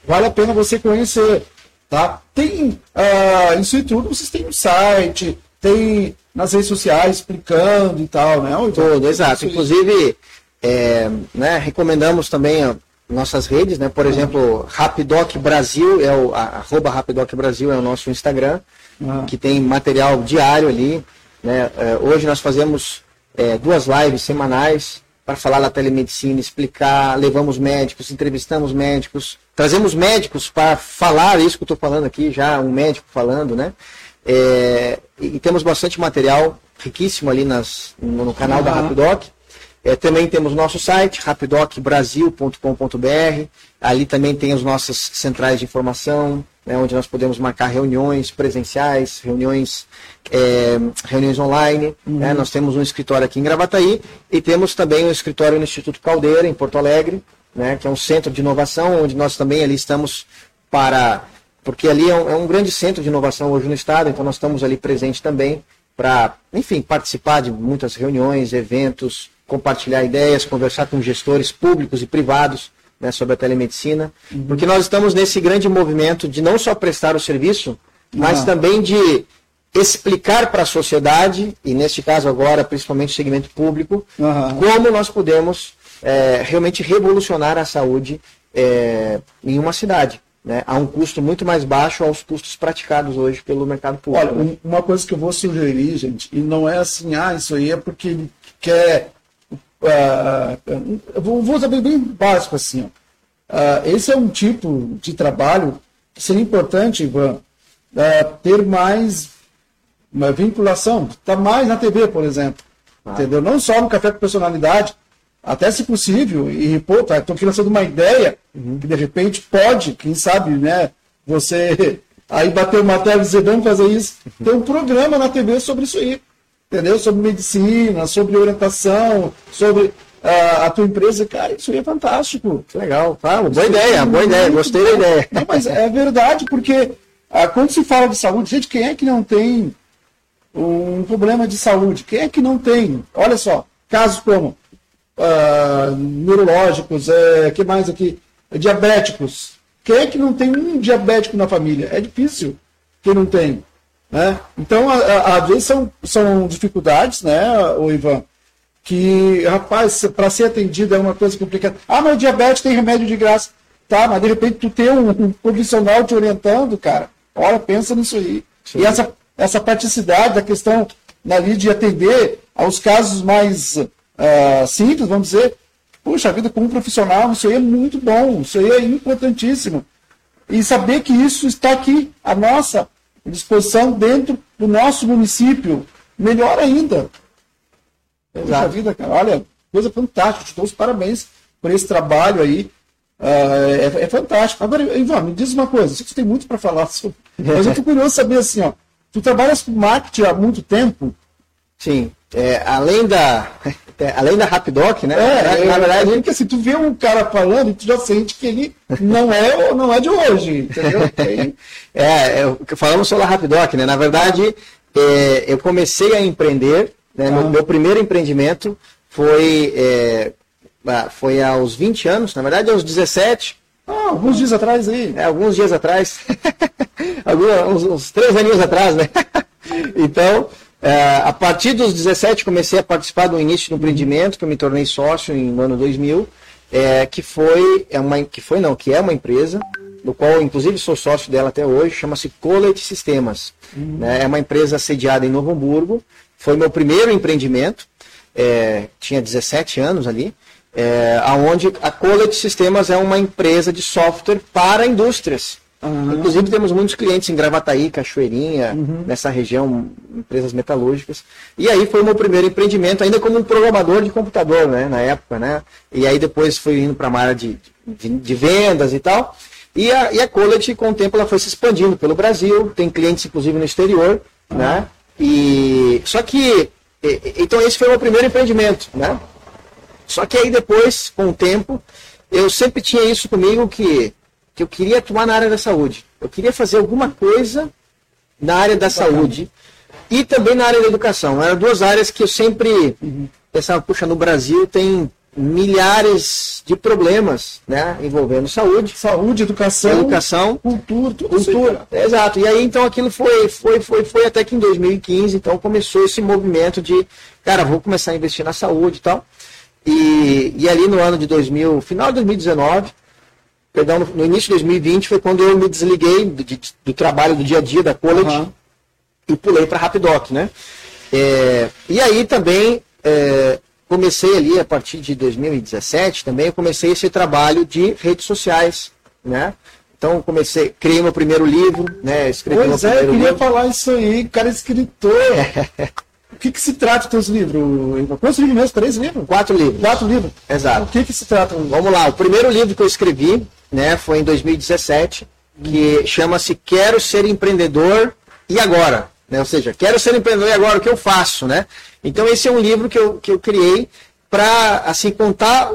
vale a pena você conhecer. Tá? Tem uh, isso e tudo, vocês têm um site, tem nas redes sociais explicando e tal, né? Tudo, exato. Inclusive, é, né, recomendamos também nossas redes, né? Por exemplo, Rapidoc Brasil é o arroba Rapidoc Brasil é o nosso Instagram, uhum. que tem material diário ali. Né? É, hoje nós fazemos é, duas lives semanais para falar da telemedicina, explicar, levamos médicos, entrevistamos médicos, trazemos médicos para falar isso que eu estou falando aqui, já um médico falando, né? É, e, temos bastante material riquíssimo ali nas, no, no canal uhum. da Rapidoc. É, também temos nosso site, rapidocbrasil.com.br. Ali também tem as nossas centrais de informação, né, onde nós podemos marcar reuniões presenciais, reuniões, é, reuniões online. Uhum. Né, nós temos um escritório aqui em Gravataí e temos também um escritório no Instituto Caldeira, em Porto Alegre, né, que é um centro de inovação, onde nós também ali estamos para. Porque ali é um, é um grande centro de inovação hoje no Estado, então nós estamos ali presentes também para, enfim, participar de muitas reuniões, eventos, compartilhar ideias, conversar com gestores públicos e privados né, sobre a telemedicina, uhum. porque nós estamos nesse grande movimento de não só prestar o serviço, mas também de explicar para a sociedade, e neste caso agora, principalmente o segmento público, uhum. como nós podemos é, realmente revolucionar a saúde é, em uma cidade. Né, a um custo muito mais baixo aos custos praticados hoje pelo mercado público. Olha, né? uma coisa que eu vou sugerir, gente, e não é assim, ah, isso aí é porque ele quer Uh, vou, usar bem, bem básico assim. Uh, esse é um tipo de trabalho que seria importante, Ivan, uh, ter mais uma vinculação, tá mais na TV, por exemplo. Ah. Entendeu? Não só no café com personalidade, até se possível, e pô, tá, estou aqui lançando uma ideia uhum. que de repente pode, quem sabe, né? Você aí bater uma tela e dizer, vamos fazer isso. Uhum. Tem um programa na TV sobre isso aí entendeu? Sobre medicina, sobre orientação, sobre a, a tua empresa. Cara, isso aí é fantástico. Legal, tá? Boa ideia, é boa ideia, gostei da ideia. Não, mas é verdade, porque ah, quando se fala de saúde, gente, quem é que não tem um problema de saúde? Quem é que não tem? Olha só, casos como ah, neurológicos, é, que mais aqui? Diabéticos. Quem é que não tem um diabético na família? É difícil quem não tem. Né? Então, às vezes são, são dificuldades, né, o Ivan, que, rapaz, para ser atendido é uma coisa complicada. Ah, mas diabetes tem remédio de graça. Tá, mas de repente tu tem um, um profissional te orientando, cara. Olha, pensa nisso aí. Sim. E essa, essa praticidade da questão ali de atender aos casos mais uh, simples, vamos dizer, puxa vida, como profissional, isso aí é muito bom, isso aí é importantíssimo. E saber que isso está aqui, a nossa disposição dentro do nosso município. Melhor ainda. Exato. vida, cara. Olha, coisa fantástica. Te dou os parabéns por esse trabalho aí. Uh, é, é, fantástico. Agora, Ivan, me diz uma coisa. Sei que você tem muito para falar sobre. Mas eu estou curioso saber assim, ó. Tu trabalhas com marketing há muito tempo? Sim. É, além da é, além da Rapidoc, né? É, na, na verdade, é que assim, tu vê um cara falando tu já sente que ele não é não é de hoje, entendeu? é, eu, falamos sobre a Rapidoc, né? Na verdade, é, eu comecei a empreender, né? Ah. Meu, meu, primeiro empreendimento foi é, ah, foi aos 20 anos, na verdade aos 17. Ah, alguns dias atrás aí. É, alguns dias atrás. alguns, uns, uns três aninhos atrás, né? então, é, a partir dos 17 comecei a participar do início do empreendimento, que eu me tornei sócio em ano 2000, é, que foi é uma que foi não, que é uma empresa do qual inclusive sou sócio dela até hoje, chama-se Colete Sistemas. Uhum. Né, é uma empresa sediada em Novo Hamburgo. Foi meu primeiro empreendimento. É, tinha 17 anos ali. É, aonde a Colete Sistemas é uma empresa de software para indústrias. Uhum. Inclusive temos muitos clientes em Gravataí, Cachoeirinha, uhum. nessa região, empresas metalúrgicas. E aí foi o meu primeiro empreendimento, ainda como um programador de computador, né, na época, né? E aí depois fui indo para uma área de, de, de, vendas e tal. E a, e a College, com o tempo, ela foi se expandindo pelo Brasil, tem clientes inclusive no exterior, uhum. né? E só que então esse foi o meu primeiro empreendimento, né? Só que aí depois, com o tempo, eu sempre tinha isso comigo que que eu queria atuar na área da saúde. Eu queria fazer alguma coisa na área da saúde. e também na área da educação. Eram duas áreas que eu sempre uhum. pensava, puxa, no Brasil tem milhares de problemas, né, envolvendo saúde, saúde, educação, educação, cultura, cultura. Exato. E aí então aquilo foi, foi, foi, foi até que em 2015, então começou esse movimento de, cara, vou começar a investir na saúde e tal. E, e ali no ano de 2000, final de 2019, perdão, no, no início de 2020 foi quando eu me desliguei do, de, do trabalho do dia a dia da college uhum. e pulei para Rapidoc, né? É, e aí também é, comecei ali a partir de 2017 também, eu comecei esse trabalho de redes sociais, né? Então comecei, criei meu primeiro livro, né? Escrevi pois é, eu queria livro. falar isso aí, cara é escritor. o que, que se trata os teus livros? Quantos livros mesmo? Três livros? Quatro livros. Quatro livros. Exato. O que, que se trata? Vamos lá, o primeiro livro que eu escrevi, né, foi em 2017, que hum. chama-se Quero Ser Empreendedor e Agora. Né? Ou seja, quero ser empreendedor e agora o que eu faço, né? Então esse é um livro que eu, que eu criei para assim contar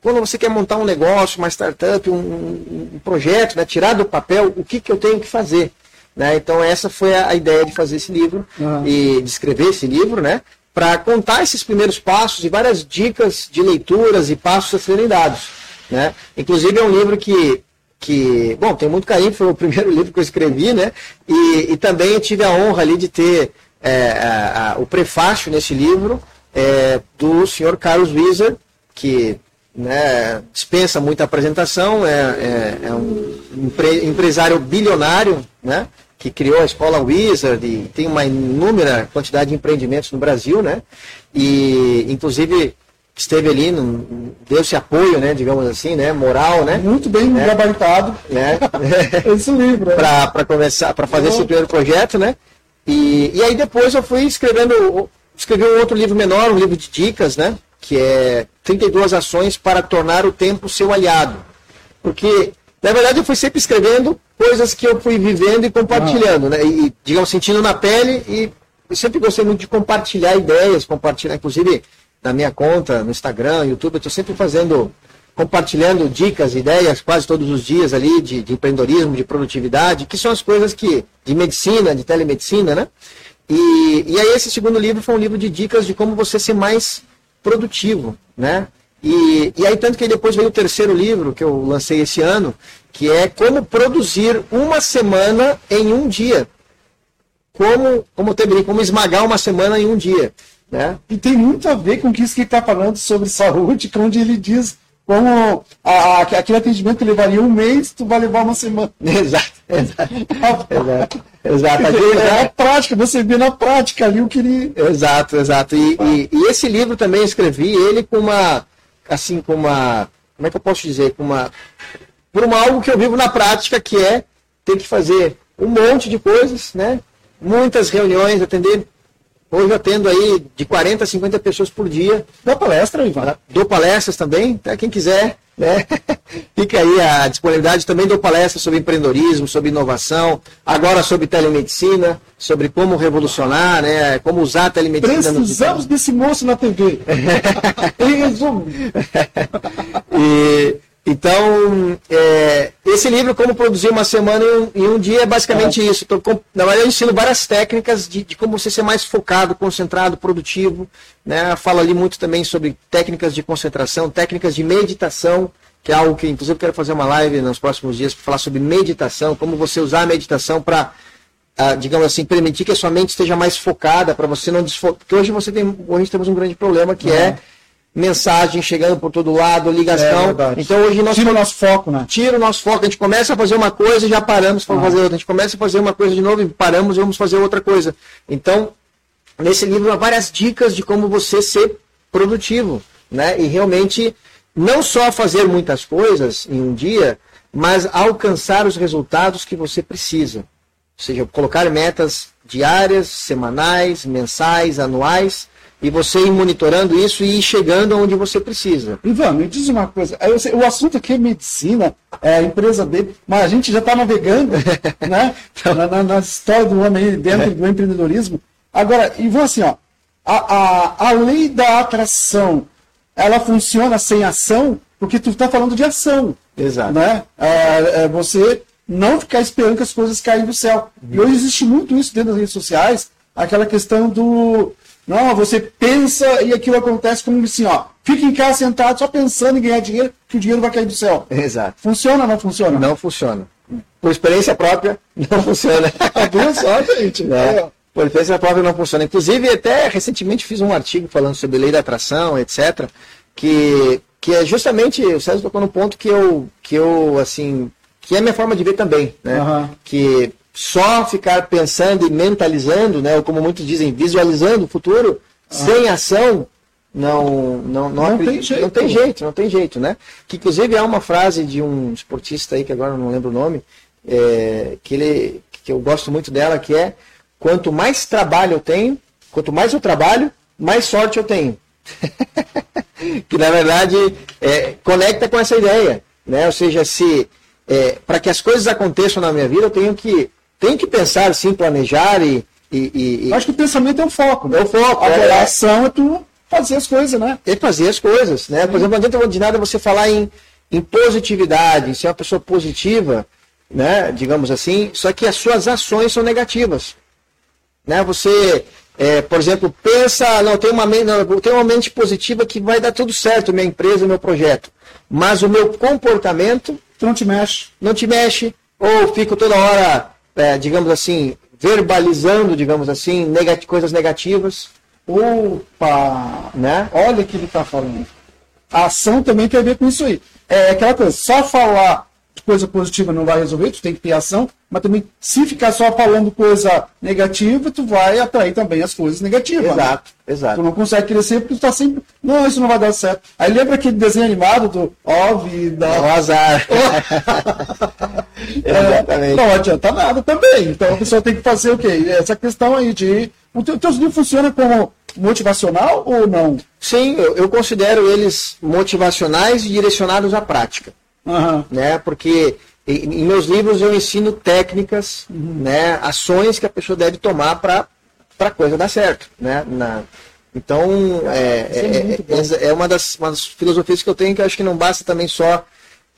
quando você quer montar um negócio, uma startup, um, um, projeto, né? tirar do papel o que, que eu tenho que fazer. Né? Então essa foi a, ideia de fazer esse livro uhum. e de escrever esse livro, né? Para contar esses primeiros passos e várias dicas de leituras e passos a serem dados. Né? Inclusive é um livro que que, bom, tem muito carinho, foi o primeiro livro que eu escrevi, né? E, e também tive a honra ali de ter é, a, a, o prefácio nesse livro é, do senhor Carlos Wieser, que né, dispensa muita apresentação, é, é, é um empre, empresário bilionário, né? Que criou a escola Wizard e tem uma inúmera quantidade de empreendimentos no Brasil, né? E, inclusive, esteve ali, deu esse apoio, né, digamos assim, né, moral, né? Muito bem né? gabaritado. Né? esse livro. É. Para começar, para fazer esse primeiro projeto, né? E, e aí depois eu fui escrevendo, escrevi um outro livro menor, um livro de dicas, né? Que é 32 ações para tornar o tempo seu aliado. Porque, na verdade, eu fui sempre escrevendo coisas que eu fui vivendo e compartilhando, ah. né? E, digamos, sentindo na pele e eu sempre gostei muito de compartilhar ideias, compartilhar, inclusive na minha conta, no Instagram, YouTube, eu estou sempre fazendo, compartilhando dicas, ideias quase todos os dias ali de, de, empreendedorismo, de produtividade, que são as coisas que, de medicina, de telemedicina, né? E, e aí esse segundo livro foi um livro de dicas de como você ser mais produtivo, né? E, e aí tanto que depois veio o terceiro livro que eu lancei esse ano, que é como produzir uma semana em um dia. Como, como, ter, como esmagar uma semana em um dia. Né? E tem muito a ver com isso que ele está falando sobre saúde, onde ele diz como a, aquele atendimento levaria um mês, tu vai levar uma semana. Exato, exato. exato, exato. É prática, você vê na prática ali o que ele. Exato, exato. E, e, e, esse livro também eu escrevi ele com uma, assim, com uma, como é que eu posso dizer, com uma, por uma algo que eu vivo na prática, que é ter que fazer um monte de coisas, né? Muitas reuniões, atender Hoje eu atendo aí de 40 a 50 pessoas por dia. Dou palestra, Ivan? Dou palestras também, até quem quiser. Né? Fica aí a disponibilidade. Também dou palestras sobre empreendedorismo, sobre inovação, agora sobre telemedicina, sobre como revolucionar, né? como usar a telemedicina. Precisamos desse moço na TV. em resumo. e então, é, esse livro, Como Produzir uma Semana em um, em um Dia, é basicamente é. isso. Tô, na verdade, eu ensino várias técnicas de, de, como você ser mais focado, concentrado, produtivo. Né? Fala ali muito também sobre técnicas de concentração, técnicas de meditação, que é algo que, inclusive, eu quero fazer uma live nos próximos dias para falar sobre meditação, como você usar a meditação para, ah, digamos assim, permitir que a sua mente esteja mais focada, para você não desfocar. Porque hoje você tem, hoje temos um grande problema que uhum. é mensagem chegando por todo lado, ligação. É então hoje nós tira o nosso foco, né? Tira o nosso foco. A gente começa a fazer uma coisa e já paramos para ah. fazer outra. A gente começa a fazer uma coisa de novo e paramos e vamos fazer outra coisa. Então, nesse livro há várias dicas de como você ser produtivo, né? E realmente não só fazer muitas coisas em um dia, mas alcançar os resultados que você precisa. Ou seja, colocar metas diárias, semanais, mensais, anuais e você ir monitorando isso e ir chegando onde você precisa. Ivan, me diz uma coisa. Sei, o assunto aqui é medicina, é a empresa dele, mas a gente já está navegando né, na, na, na, história do homem dentro é. do empreendedorismo. Agora, Ivan, assim, ó, a, a, a lei da atração, ela funciona sem ação, porque tu está falando de ação. Exato. Né? É, é você não ficar esperando que as coisas caem do céu. Uhum. E hoje existe muito isso dentro das redes sociais, aquela questão do. Não, você pensa e aquilo acontece como assim, ó. Fica em casa sentado só pensando em ganhar dinheiro, que o dinheiro vai cair do céu. Exato. Funciona ou não funciona? Não funciona. Por experiência própria, não funciona. Viu só, gente? É. Por experiência própria não funciona. Inclusive, até recentemente fiz um artigo falando sobre lei da atração, etc. Que, que é justamente, o César tocou no ponto que eu, que eu, assim, que é a minha forma de ver também, né? Aham. Que só ficar pensando e mentalizando, né? Ou como muitos dizem, visualizando o futuro, sem ação, não, não, não, Não acredito- tem jeito. não tem jeito, não tem jeito, né? Que inclusive há uma frase de um esportista aí, que agora não lembro o nome, é, que, ele, que eu gosto muito dela, que é quanto mais trabalho eu tenho, quanto mais eu trabalho, mais sorte eu tenho. que na verdade é, conecta com essa ideia, né? Ou seja, se para que as coisas aconteçam na minha vida, eu tenho que tenho que pensar, sim, planejar e, e, e- Eu acho que o pensamento é o foco. né? É o foco, Agora, é. a ação é tu fazer as coisas, né? e fazer as coisas, né? Por exemplo, não adianta de nada você falar em, em positividade, em ser uma pessoa positiva, né? Digamos assim, só que as suas ações são negativas, né? Você, é, por exemplo, pensa, não, tem uma, não, tenho uma mente positiva que vai dar tudo certo, minha empresa, meu projeto, mas o meu comportamento Tu não te mexe. não te mexe, ou fico toda hora, é, digamos assim, verbalizando, digamos assim, negati- coisas negativas, Opa! né? Olha o que ele está falando. A ação também tem a ver com isso aí. É aquela coisa, só falar coisa positiva não vai resolver, tu tem que ter ação, mas também se ficar só falando coisa negativa, tu vai atrair também as coisas negativas. né? Exato, Tu exato. não consegue crescer porque tu tá sempre. Não, isso não vai dar certo. Aí lembra aquele desenho animado do Ove É da. um azar. Exatamente. Não adianta nada também. Então a pessoa tem que fazer o quê? Essa questão aí de. O teu, teus livros funcionam como motivacional ou não? Sim, eu, eu considero eles motivacionais e direcionados à prática, Aham. né? Porque em, meus livros eu ensino técnicas, né? Ações que a pessoa deve tomar para para coisa dar certo, né? Na- então é, é é- é- é uma das, uma das filosofias que eu tenho que eu acho que não basta também só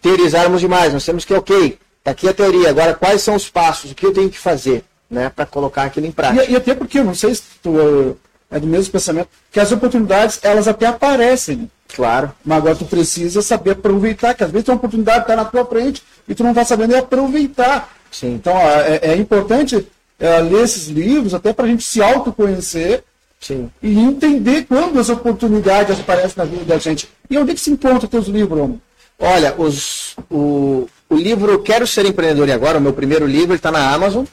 teorizarmos demais. Nós temos que, ok, tá aqui a teoria, agora quais são os passos, o que eu tenho que fazer, né? Para colocar aquilo em prática. E, e até porque, eu não sei se tu é, do mesmo pensamento, que as oportunidades, elas até aparecem, né? Claro. Mas agora tu precisa saber aproveitar, que às vezes tem uma oportunidade que está na tua frente e tu não está sabendo nem aproveitar. Sim. Então ó, é, é importante é, ler esses livros até para a gente se autoconhecer Sim. e entender quando as oportunidades aparecem na vida da gente. E onde é que se encontra teus livros, homem? Olha, os, o, o livro Quero Ser Empreendedor e Agora, o meu primeiro livro, ele está na Amazon.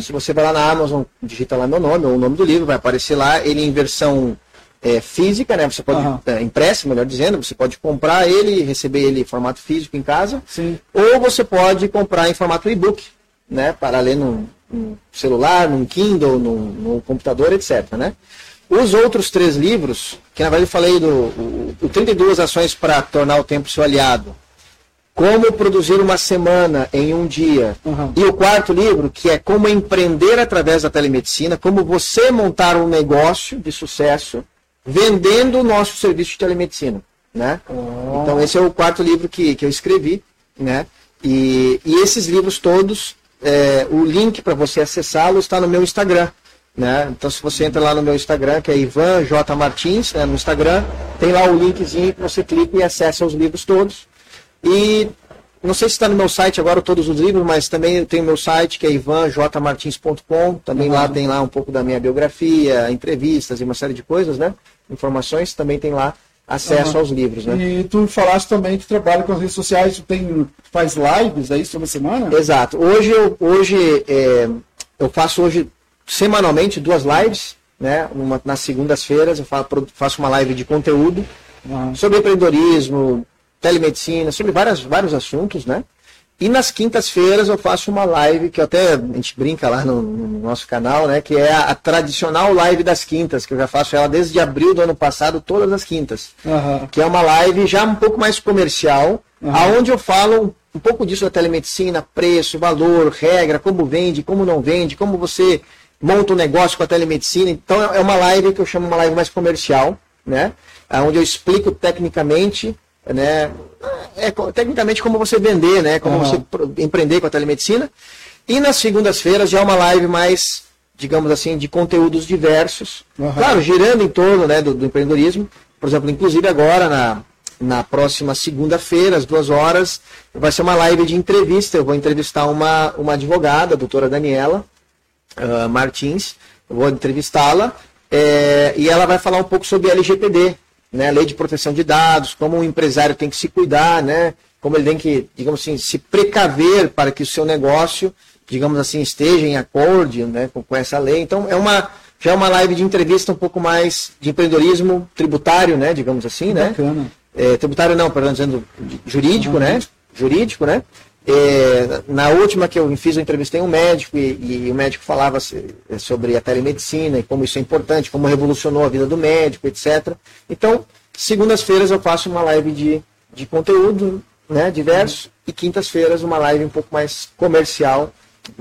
Se você vai lá na Amazon, digita lá meu nome, ou o nome do livro, vai aparecer lá, ele em versão é, física, né? Você pode, Aham. é, impresso, melhor dizendo, você pode comprar ele e receber ele em formato físico em casa. Sim. Ou você pode comprar em formato e-book, né? Para ler num, num celular, num Kindle, num, num computador, etc. Né? Os outros três livros, que na verdade eu falei do o, o 32 ações para tornar o tempo seu aliado, como produzir uma semana em um dia. Uhum. E o quarto livro, que é como empreender através da telemedicina, como você montar um negócio de sucesso vendendo o nosso serviço de telemedicina. Né? Então esse é o quarto livro que, que eu escrevi. Né? E, e esses livros todos, é, o link para você acessá-lo está no meu Instagram. Né? Então se você entra lá no meu Instagram, que é Ivan J. Martins, né, no Instagram, tem lá o linkzinho que você clica e acessa os livros todos. E não sei se está no meu site agora todos os livros, mas também eu tenho meu site que é ivanjmartins.com. Também lá tem lá um pouco da minha biografia, entrevistas e uma série de coisas, né? Informações, também tem lá acesso Aham. aos livros, né? E tu falaste também que trabalha com as redes sociais, tu tem, faz lives aí toda semana? Exato. Hoje eu, hoje, é, eu faço hoje semanalmente duas lives, né? Uma, nas segundas-feiras eu faço uma live de conteúdo Aham. sobre empreendedorismo, telemedicina, sobre várias, vários assuntos, né? E nas quintas-feiras eu faço uma live que até a gente brinca lá no, no nosso canal, né? Que é a, a tradicional live das quintas, que eu já faço ela desde abril do ano passado, todas as quintas. Aham. Que é uma live já um pouco mais comercial, Uhum. aonde eu falo um pouco disso da telemedicina, preço, valor, regra, como vende, como não vende, como você monta um negócio com a telemedicina. Então é uma live que eu chamo uma live mais comercial, né? Onde eu explico tecnicamente, né? É, tecnicamente como você vender, né? Como Aham. você empreender com a telemedicina. E nas segundas-feiras já é uma live mais digamos assim, de conteúdos diversos, uhum. claro, girando em torno né, do, do, empreendedorismo. Por exemplo, inclusive agora, na, na próxima segunda-feira, às duas horas, vai ser uma live de entrevista. Eu vou entrevistar uma, uma advogada, a doutora Daniela uh, Martins, vou entrevistá-la, é, e ela vai falar um pouco sobre LGPD, né, Lei de Proteção de Dados, como o empresário tem que se cuidar, né, como ele tem que, digamos assim, se precaver para que o seu negócio, digamos assim, esteja em acordo né, com, com essa lei. Então, é uma, já é uma live de entrevista um pouco mais de empreendedorismo tributário, né, digamos assim, né? Bacana. É, tributário não, perdão, dizendo jurídico, né? Jurídico, né? É, na última que eu fiz, eu entrevistei um médico e, e, o médico falava sobre a telemedicina e como isso é importante, como revolucionou a vida do médico, etc. Então, segundas-feiras eu faço uma live de, de conteúdo né, diverso e quintas-feiras uma live um pouco mais comercial,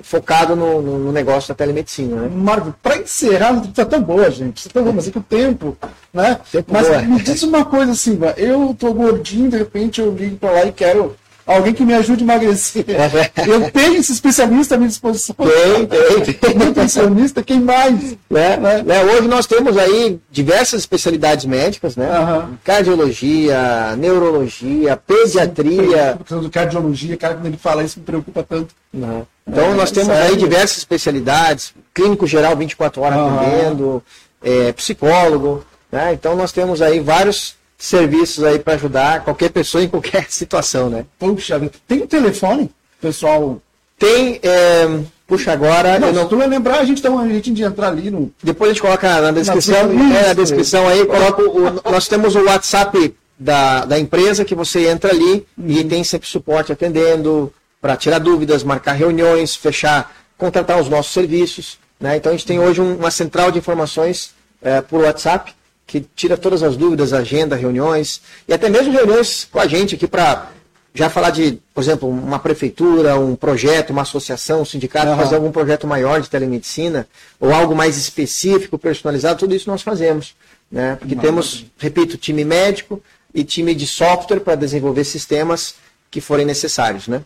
focado no, no, no negócio da telemedicina. Né? Marco, para encerrar, não está tão boa, gente. Está tão boa, mas é que o tempo, né? Tempo mas boa. me diz uma coisa assim, eu tô gordinho, de repente eu ligo para lá e quero alguém que me ajude a emagrecer. Eu tenho esse especialista à minha disposição. Tem, tem, tem. Nutricionista, quem mais? Né? Né? né? Hoje nós temos aí diversas especialidades médicas, né? Uhum. Cardiologia, neurologia, pediatria. Sim, do cardiologia, cara, quando ele fala isso me preocupa tanto. Uhum. Então é, nós temos sério? aí diversas especialidades, clínico geral 24 horas uhum. atendendo, é, psicólogo, né? Então nós temos aí vários serviços aí para ajudar qualquer pessoa em qualquer situação, né? Puxa, tem um telefone, pessoal? Tem, é, puxa agora. Não, eu não... Se tu vai lembrar, a gente tem um jeito de entrar ali no. Depois a gente coloca na descrição, na, é, na descrição aí, coloca o, nós temos o WhatsApp da, da empresa que você entra ali uhum. e tem sempre suporte atendendo para tirar dúvidas, marcar reuniões, fechar, contratar os nossos serviços. Né? Então a gente tem hoje um, uma central de informações é, por WhatsApp que tira todas as dúvidas, agenda, reuniões, e até mesmo reuniões com a gente aqui para já falar de, por exemplo, uma prefeitura, um projeto, uma associação, um sindicato, uhum. fazer algum projeto maior de telemedicina, ou algo mais específico, personalizado, tudo isso nós fazemos. Né? Porque Maravilha. temos, repito, time médico e time de software para desenvolver sistemas que forem necessários. Né?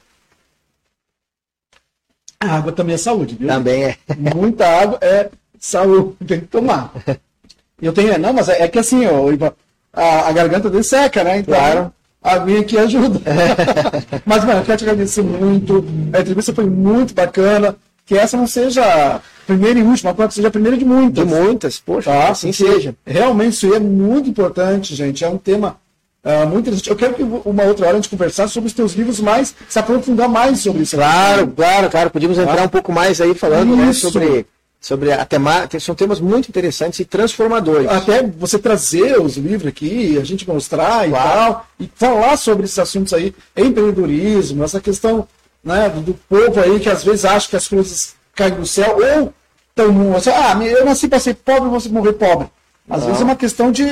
A água também é saúde, viu? Também é. Muita água é saúde, tem que tomar. Eu tenho, não, mas é, é que assim, ó, a, a garganta dele seca, né? Então, claro. a aguinha aqui ajuda. mas, mano, eu quero te agradecer muito. A entrevista foi muito bacana. Que essa não seja a primeira e última, que seja a primeira de muitas. De muitas, poxa, tá? assim seja. Realmente isso aí é muito importante, gente. É um tema uh, muito interessante. Eu quero que uma outra hora a gente conversar sobre os teus livros mais, se aprofundar mais sobre isso. Claro, claro, claro. Podíamos entrar tá? um pouco mais aí falando né, sobre sobre a temática, são temas muito interessantes e transformadores. Até você trazer os livros aqui, a gente mostrar claro. e tal, e falar sobre esses assuntos aí, empreendedorismo, essa questão né, do, do povo aí que às vezes acha que as coisas caem do céu, ou tão assim, ah, eu nasci para ser pobre, vou morrer pobre. Às Não. vezes é uma questão de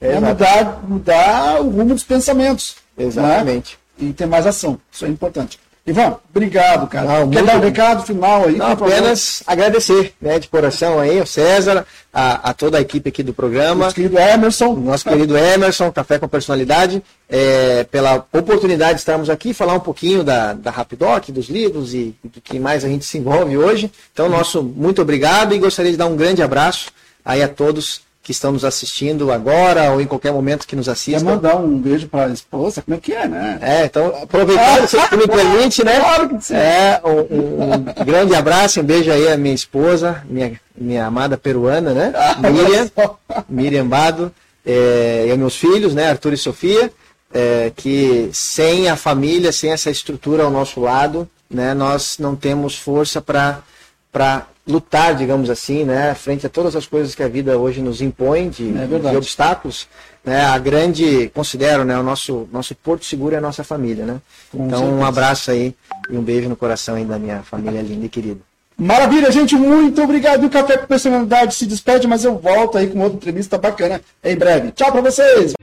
né, mudar, mudar o rumo dos pensamentos. Né? Exatamente. Né? E ter mais ação. Isso é importante. Ivan, obrigado, cara. Não, Quer dar um recado final aí? Não, apenas agradecer né, de coração aí ao César, a, a, toda a equipe aqui do programa. Nosso querido Emerson. Nosso querido Emerson, Café com Personalidade, é, pela oportunidade de estarmos aqui, falar um pouquinho da, da Rapidoc, dos livros e do que mais a gente se envolve hoje. Então, nosso muito obrigado e gostaria de dar um grande abraço aí a todos que estão nos assistindo agora ou em qualquer momento que nos assistam. Quer mandar um beijo para a esposa? Como é que é, né? É, então, aproveitando, se me permite, né? Claro que sim. É, um, um, grande abraço, um beijo aí à minha esposa, minha, minha amada peruana, né? Ah, Miriam, Miriam Bado, é, e aos meus filhos, né? Arthur e Sofia, é, que sem a família, sem essa estrutura ao nosso lado, né? Nós não temos força para lutar, digamos assim, né, frente a todas as coisas que a vida hoje nos impõe de, é de obstáculos, né, a grande, considero, né, o nosso, nosso porto seguro é a nossa família, né? Com então, certeza. um abraço aí e um beijo no coração aí da minha família linda e querida. Maravilha, gente, muito obrigado. O Café com Personalidade se despede, mas eu volto aí com outra entrevista bacana em breve. Tchau para vocês!